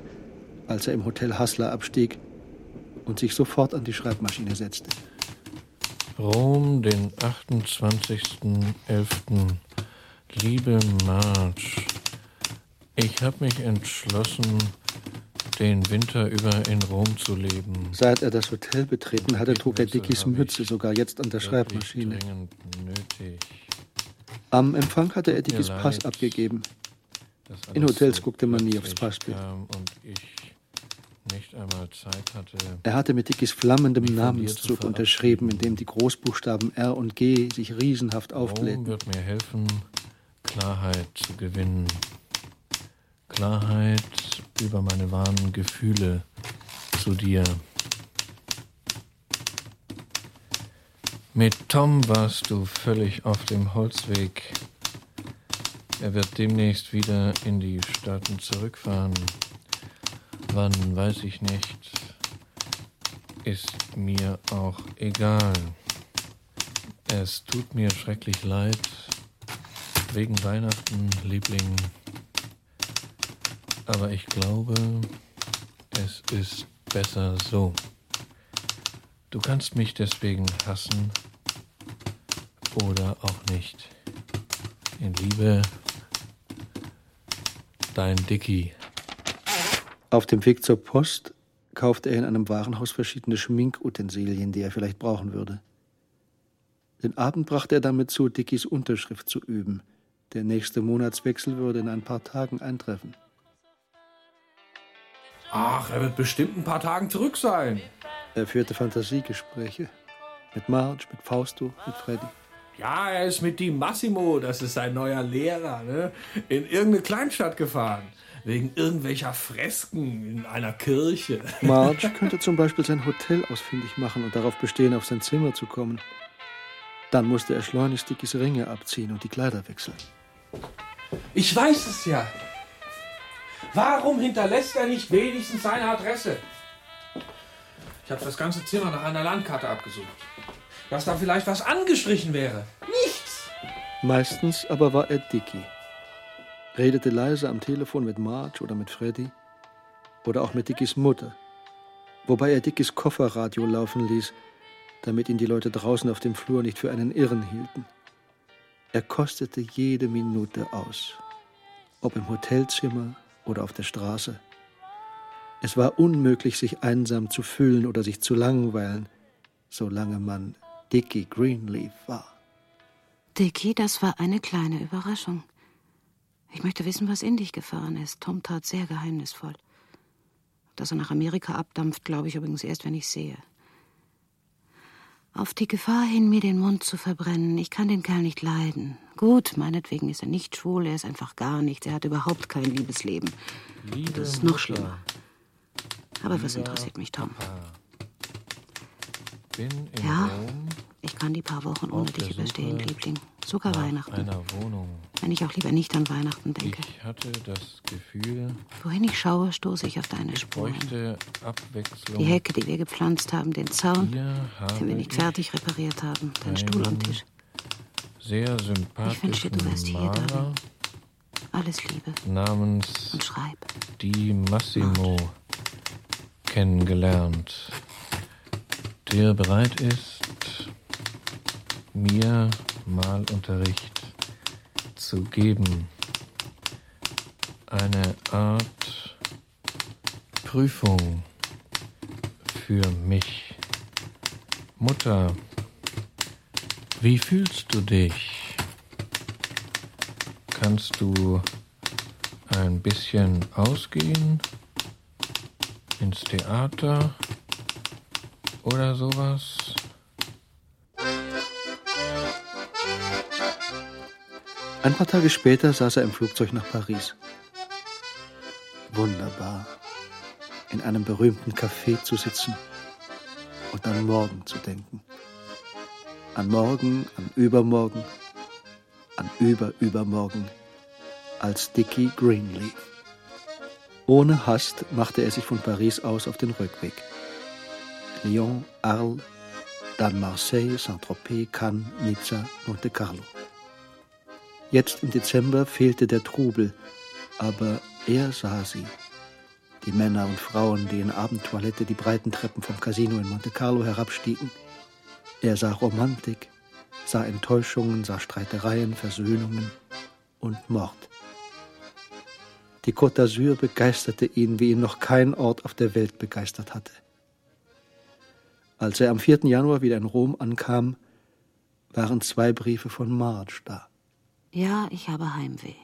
als er im Hotel Hassler abstieg und sich sofort an die Schreibmaschine setzte. Rom, den 28.11. Liebe Marge, ich habe mich entschlossen, den Winter über in Rom zu leben. Seit er das Hotel betreten hatte, trug er Dickies Mütze, sogar jetzt an der Schreibmaschine. Am Empfang hatte er Dickies Pass abgegeben. In Hotels guckte man nie aufs Passbild. Und ich nicht einmal Zeit hatte. Er hatte mit Dickies flammendem Namenszug unterschrieben, in dem die Großbuchstaben R und G sich riesenhaft aufblähten. Rom wird mir helfen, Klarheit zu gewinnen. Klarheit über meine wahren Gefühle zu dir. Mit Tom warst du völlig auf dem Holzweg. Er wird demnächst wieder in die Staaten zurückfahren. Wann weiß ich nicht. Ist mir auch egal. Es tut mir schrecklich leid. Wegen Weihnachten, Liebling. Aber ich glaube, es ist besser so. Du kannst mich deswegen hassen oder auch nicht. In Liebe, dein Dicky. Auf dem Weg zur Post kaufte er in einem Warenhaus verschiedene Schminkutensilien, die er vielleicht brauchen würde. Den Abend brachte er damit zu, Dickies Unterschrift zu üben. Der nächste Monatswechsel würde in ein paar Tagen eintreffen. Ach, er wird bestimmt ein paar Tagen zurück sein. Er führte Fantasiegespräche. Mit Marge, mit Fausto, mit Freddy. Ja, er ist mit Di Massimo, das ist sein neuer Lehrer, ne? in irgendeine Kleinstadt gefahren. Wegen irgendwelcher Fresken in einer Kirche. Marge könnte zum Beispiel sein Hotel ausfindig machen und darauf bestehen, auf sein Zimmer zu kommen. Dann musste er schleunigst Dickies Ringe abziehen und die Kleider wechseln. Ich weiß es ja. Warum hinterlässt er nicht wenigstens seine Adresse? Ich habe das ganze Zimmer nach einer Landkarte abgesucht. Dass da vielleicht was angestrichen wäre. Nichts. Meistens aber war er Dicky. Redete leise am Telefon mit Marge oder mit Freddy oder auch mit Dickys Mutter. Wobei er Dickys Kofferradio laufen ließ, damit ihn die Leute draußen auf dem Flur nicht für einen Irren hielten. Er kostete jede Minute aus, ob im Hotelzimmer oder auf der Straße. Es war unmöglich, sich einsam zu fühlen oder sich zu langweilen, solange man Dickie Greenleaf war. Dickie, das war eine kleine Überraschung. Ich möchte wissen, was in dich gefahren ist. Tom tat sehr geheimnisvoll. Dass er nach Amerika abdampft, glaube ich übrigens erst, wenn ich sehe. Auf die Gefahr hin, mir den Mund zu verbrennen. Ich kann den Kerl nicht leiden. Gut, meinetwegen ist er nicht schwul, er ist einfach gar nichts. Er hat überhaupt kein Liebesleben. Liebe das ist noch schlimmer. Aber was interessiert mich, Tom? Ja, Rom ich kann die paar Wochen ohne dich überstehen, Liebling. Sogar nach Weihnachten. einer Wohnung. Wenn ich auch lieber nicht an Weihnachten denke. Ich hatte das Gefühl, Wohin ich schaue, stoße ich auf deine Spuren. Abwechslung. Die Hecke, die wir gepflanzt haben, den Zaun, Hier den wir nicht ich fertig repariert haben, dein Stuhl am einen Tisch. Sehr Ich wünschte, du wärst hier, Maler Darling. Alles Liebe. namens Und schreib. Di Massimo kennengelernt, der bereit ist, mir Malunterricht zu geben. Eine Art Prüfung für mich. Mutter, wie fühlst du dich? Kannst du ein bisschen ausgehen? Ins Theater? Oder sowas? Ein paar Tage später saß er im Flugzeug nach Paris. Wunderbar, in einem berühmten Café zu sitzen und an morgen zu denken. An morgen, an übermorgen, an überübermorgen, als Dickie Greenleaf. Ohne Hast machte er sich von Paris aus auf den Rückweg. Lyon, Arles, dann Marseille, Saint-Tropez, Cannes, Nizza, Monte Carlo. Jetzt im Dezember fehlte der Trubel, aber er sah sie. Die Männer und Frauen, die in Abendtoilette die breiten Treppen vom Casino in Monte Carlo herabstiegen. Er sah Romantik, sah Enttäuschungen, sah Streitereien, Versöhnungen, und Mord. Die Côte d'Azur begeisterte ihn, wie ihn noch kein Ort auf der Welt begeistert hatte. Als er am 4. Januar wieder in Rom ankam, waren zwei Briefe von Marge da. Ja, ich habe Heimweh.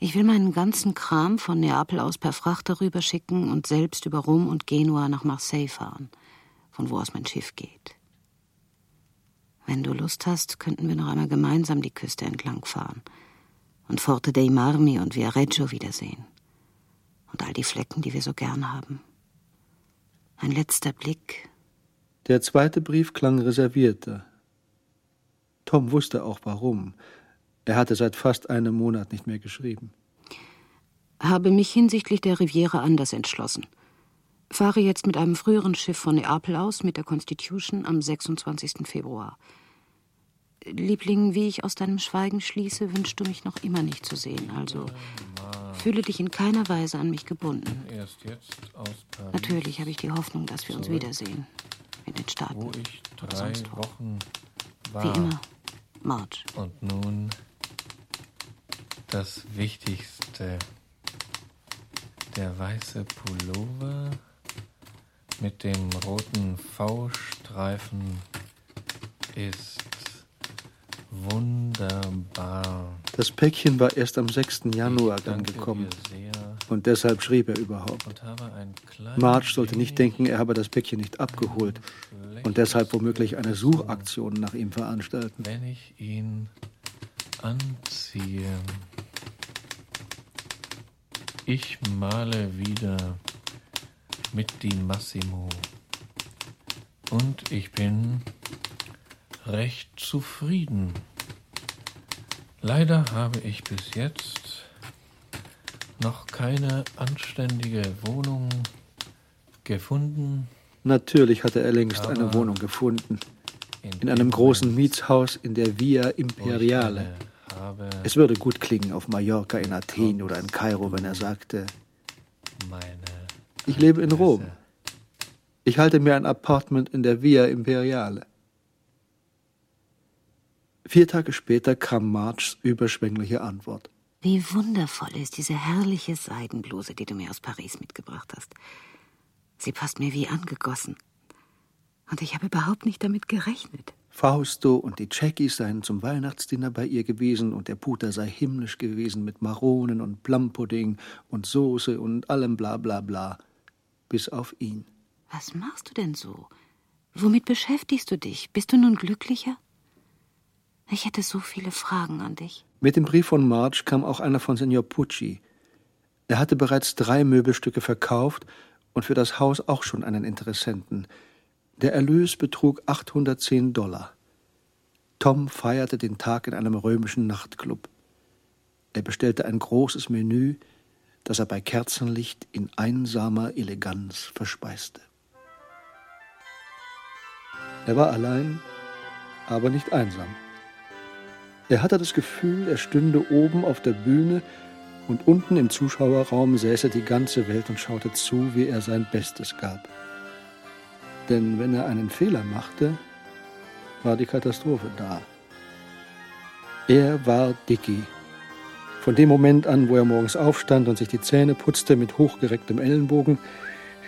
Ich will meinen ganzen Kram von Neapel aus per Frachter rüberschicken und selbst über Rom und Genua nach Marseille fahren, von wo aus mein Schiff geht. Wenn du Lust hast, könnten wir noch einmal gemeinsam die Küste entlang fahren und Forte dei Marmi und Viareggio wiedersehen. Und all die Flecken, die wir so gern haben. Ein letzter Blick. Der zweite Brief klang reservierter. Tom wusste auch warum. Er hatte seit fast einem Monat nicht mehr geschrieben. Habe mich hinsichtlich der Riviera anders entschlossen. Fahre jetzt mit einem früheren Schiff von Neapel aus mit der Constitution am 26. Februar. Liebling, wie ich aus deinem Schweigen schließe, wünschst du mich noch immer nicht zu sehen. Also fühle dich in keiner Weise an mich gebunden. Erst jetzt aus Paris. Natürlich habe ich die Hoffnung, dass wir uns wiedersehen. In den Staaten. Wo ich oder drei sonst wo. Wochen war. Wie immer, Marge. Und nun das Wichtigste. Der weiße Pullover mit dem roten V-Streifen ist wunderbar. Das Päckchen war erst am 6. Januar dann gekommen. Und deshalb schrieb er überhaupt. Marge sollte nicht denken, er habe das Päckchen nicht abgeholt und deshalb womöglich eine Suchaktion nach ihm veranstalten. Wenn ich ihn anziehe. Ich male wieder mit Di Massimo. Und ich bin recht zufrieden. Leider habe ich bis jetzt noch keine anständige Wohnung gefunden. Natürlich hatte er längst eine Wohnung gefunden. in In einem großen Mietshaus in der Via Imperiale. Es würde gut klingen auf Mallorca, in Athen oder in Kairo, wenn er sagte, ich lebe in Rom. Ich halte mir ein Appartement in der Via Imperiale. Vier Tage später kam Marges überschwängliche Antwort. Wie wundervoll ist diese herrliche Seidenbluse, die du mir aus Paris mitgebracht hast. Sie passt mir wie angegossen. Und ich habe überhaupt nicht damit gerechnet. Fausto und die Jackies seien zum Weihnachtsdinner bei ihr gewesen und der Puter sei himmlisch gewesen mit Maronen und Plumpudding und Soße und allem bla bla bla. Bis auf ihn. Was machst du denn so? Womit beschäftigst du dich? Bist du nun glücklicher? Ich hätte so viele Fragen an dich. Mit dem Brief von Marge kam auch einer von Signor Pucci. Er hatte bereits drei Möbelstücke verkauft und für das Haus auch schon einen Interessenten. Der Erlös betrug 810 Dollar. Tom feierte den Tag in einem römischen Nachtclub. Er bestellte ein großes Menü, das er bei Kerzenlicht in einsamer Eleganz verspeiste. Er war allein, aber nicht einsam. Er hatte das Gefühl, er stünde oben auf der Bühne und unten im Zuschauerraum säße die ganze Welt und schaute zu, wie er sein Bestes gab. Denn wenn er einen Fehler machte, war die Katastrophe da. Er war Dicky. Von dem Moment an, wo er morgens aufstand und sich die Zähne putzte mit hochgerecktem Ellenbogen,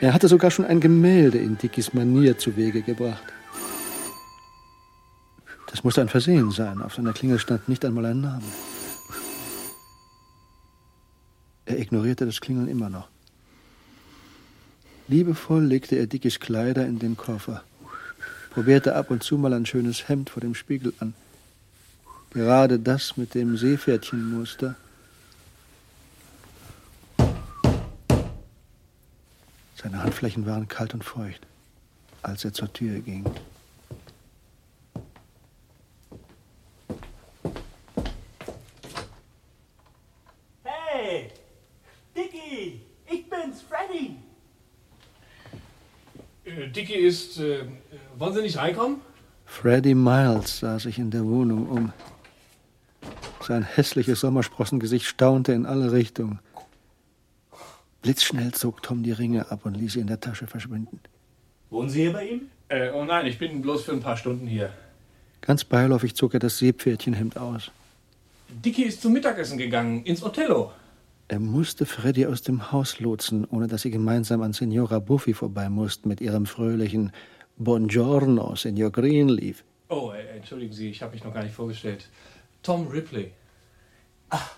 er hatte sogar schon ein Gemälde in Dickys Manier zu Wege gebracht. Das musste ein Versehen sein. Auf seiner Klingel stand nicht einmal ein Name. Er ignorierte das Klingeln immer noch. Liebevoll legte er Dickys Kleider in den Koffer, probierte ab und zu mal ein schönes Hemd vor dem Spiegel an. Gerade das mit dem Seepferdchenmuster. Seine Handflächen waren kalt und feucht, als er zur Tür ging. Hey, Dicky, ich bin's, Freddy. Äh, Dicky ist. Äh, wollen Sie nicht reinkommen? Freddy Miles sah sich in der Wohnung um. Sein hässliches Sommersprossengesicht staunte in alle Richtungen. Blitzschnell zog Tom die Ringe ab und ließ sie in der Tasche verschwinden. Wohnen Sie hier bei ihm? Äh, oh nein, ich bin bloß für ein paar Stunden hier. Ganz beiläufig zog er das Seepferdchenhemd aus. Dicky ist zum Mittagessen gegangen, ins Othello. Er musste Freddy aus dem Haus lotsen, ohne dass sie gemeinsam an Signora Buffy vorbei mussten mit ihrem fröhlichen Buongiorno, Signor Greenleaf. Oh, äh, entschuldigen Sie, ich habe mich noch gar nicht vorgestellt. Tom Ripley. Ach,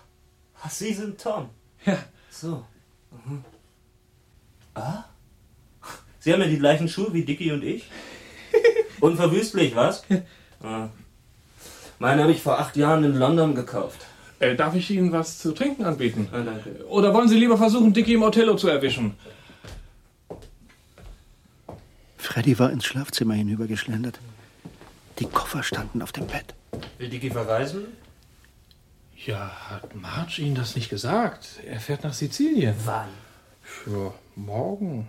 Sie sind Tom. Ja. So. Mhm. Ah? Sie haben ja die gleichen Schuhe wie Dicky und ich? Unverwüstlich, was? Ah. Meine habe ich vor acht Jahren in London gekauft. Äh, darf ich Ihnen was zu trinken anbieten? Ah, danke. Oder wollen Sie lieber versuchen, Dicky im Othello zu erwischen? Freddy war ins Schlafzimmer hinübergeschlendert. Die Koffer standen auf dem Bett. Will Dicky verreisen? Ja, hat Marge Ihnen das nicht gesagt? Er fährt nach Sizilien. Wann? Ja, morgen.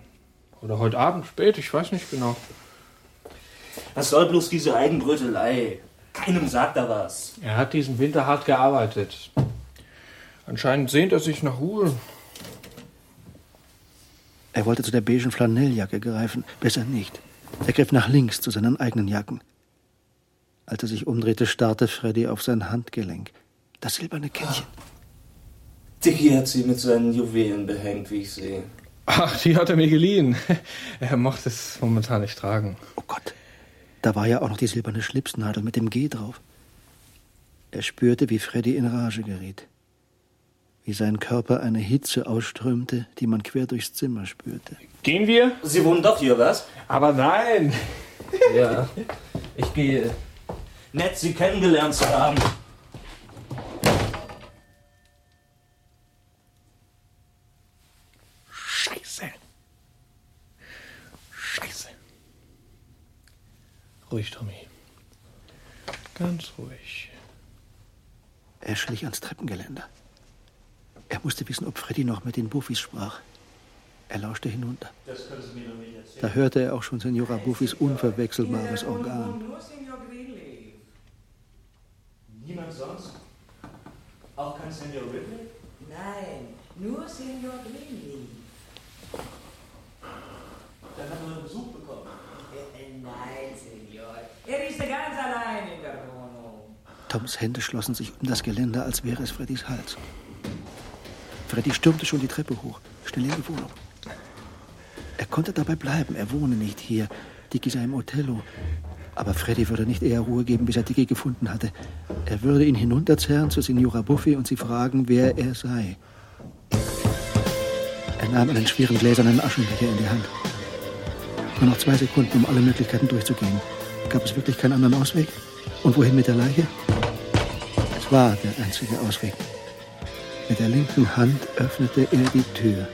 Oder heute Abend spät, ich weiß nicht genau. Was soll bloß diese Eigenbrötelei? Keinem sagt er was. Er hat diesen Winter hart gearbeitet. Anscheinend sehnt er sich nach Ruhe. Er wollte zu der beigen Flanelljacke greifen, besser nicht. Er griff nach links zu seinen eigenen Jacken. Als er sich umdrehte, starrte Freddy auf sein Handgelenk. Das silberne Kettchen. Dicky hat sie mit seinen Juwelen behängt, wie ich sehe. Ach, die hat er mir geliehen. Er mochte es momentan nicht tragen. Oh Gott. Da war ja auch noch die silberne Schlipsnadel mit dem G drauf. Er spürte, wie Freddy in Rage geriet. Wie sein Körper eine Hitze ausströmte, die man quer durchs Zimmer spürte. Gehen wir? Sie wohnen doch hier, was? Aber nein. Ja, ich gehe. Nett, Sie kennengelernt zu haben. Ruhig, Tommy. Ganz ruhig. Er schlich ans Treppengeländer. Er musste wissen, ob Freddy noch mit den Buffys sprach. Er lauschte hinunter. Das können Sie mir doch nicht erzählen. Da hörte er auch schon Senora Buffys unverwechselbares Organ. Niemand sonst? Auch kein Senior Ridley? Nein, nur Signor Greenleaf. Dann hat er Besuch bekommen. Äh, Nein, Signor. Er ist ganz allein in der Wohnung. Toms Hände schlossen sich um das Geländer, als wäre es Freddys Hals. Freddy stürmte schon die Treppe hoch, schnell in die Wohnung. Er konnte dabei bleiben, er wohne nicht hier. Dicky sei im Othello. Aber Freddy würde nicht eher Ruhe geben, bis er Dicky gefunden hatte. Er würde ihn hinunterzerren zu Signora Buffy und sie fragen, wer er sei. Er nahm einen schweren gläsernen Aschenbecher in die Hand. Nur noch zwei Sekunden, um alle Möglichkeiten durchzugehen. Gab es wirklich keinen anderen Ausweg? Und wohin mit der Leiche? Es war der einzige Ausweg. Mit der linken Hand öffnete er die Tür.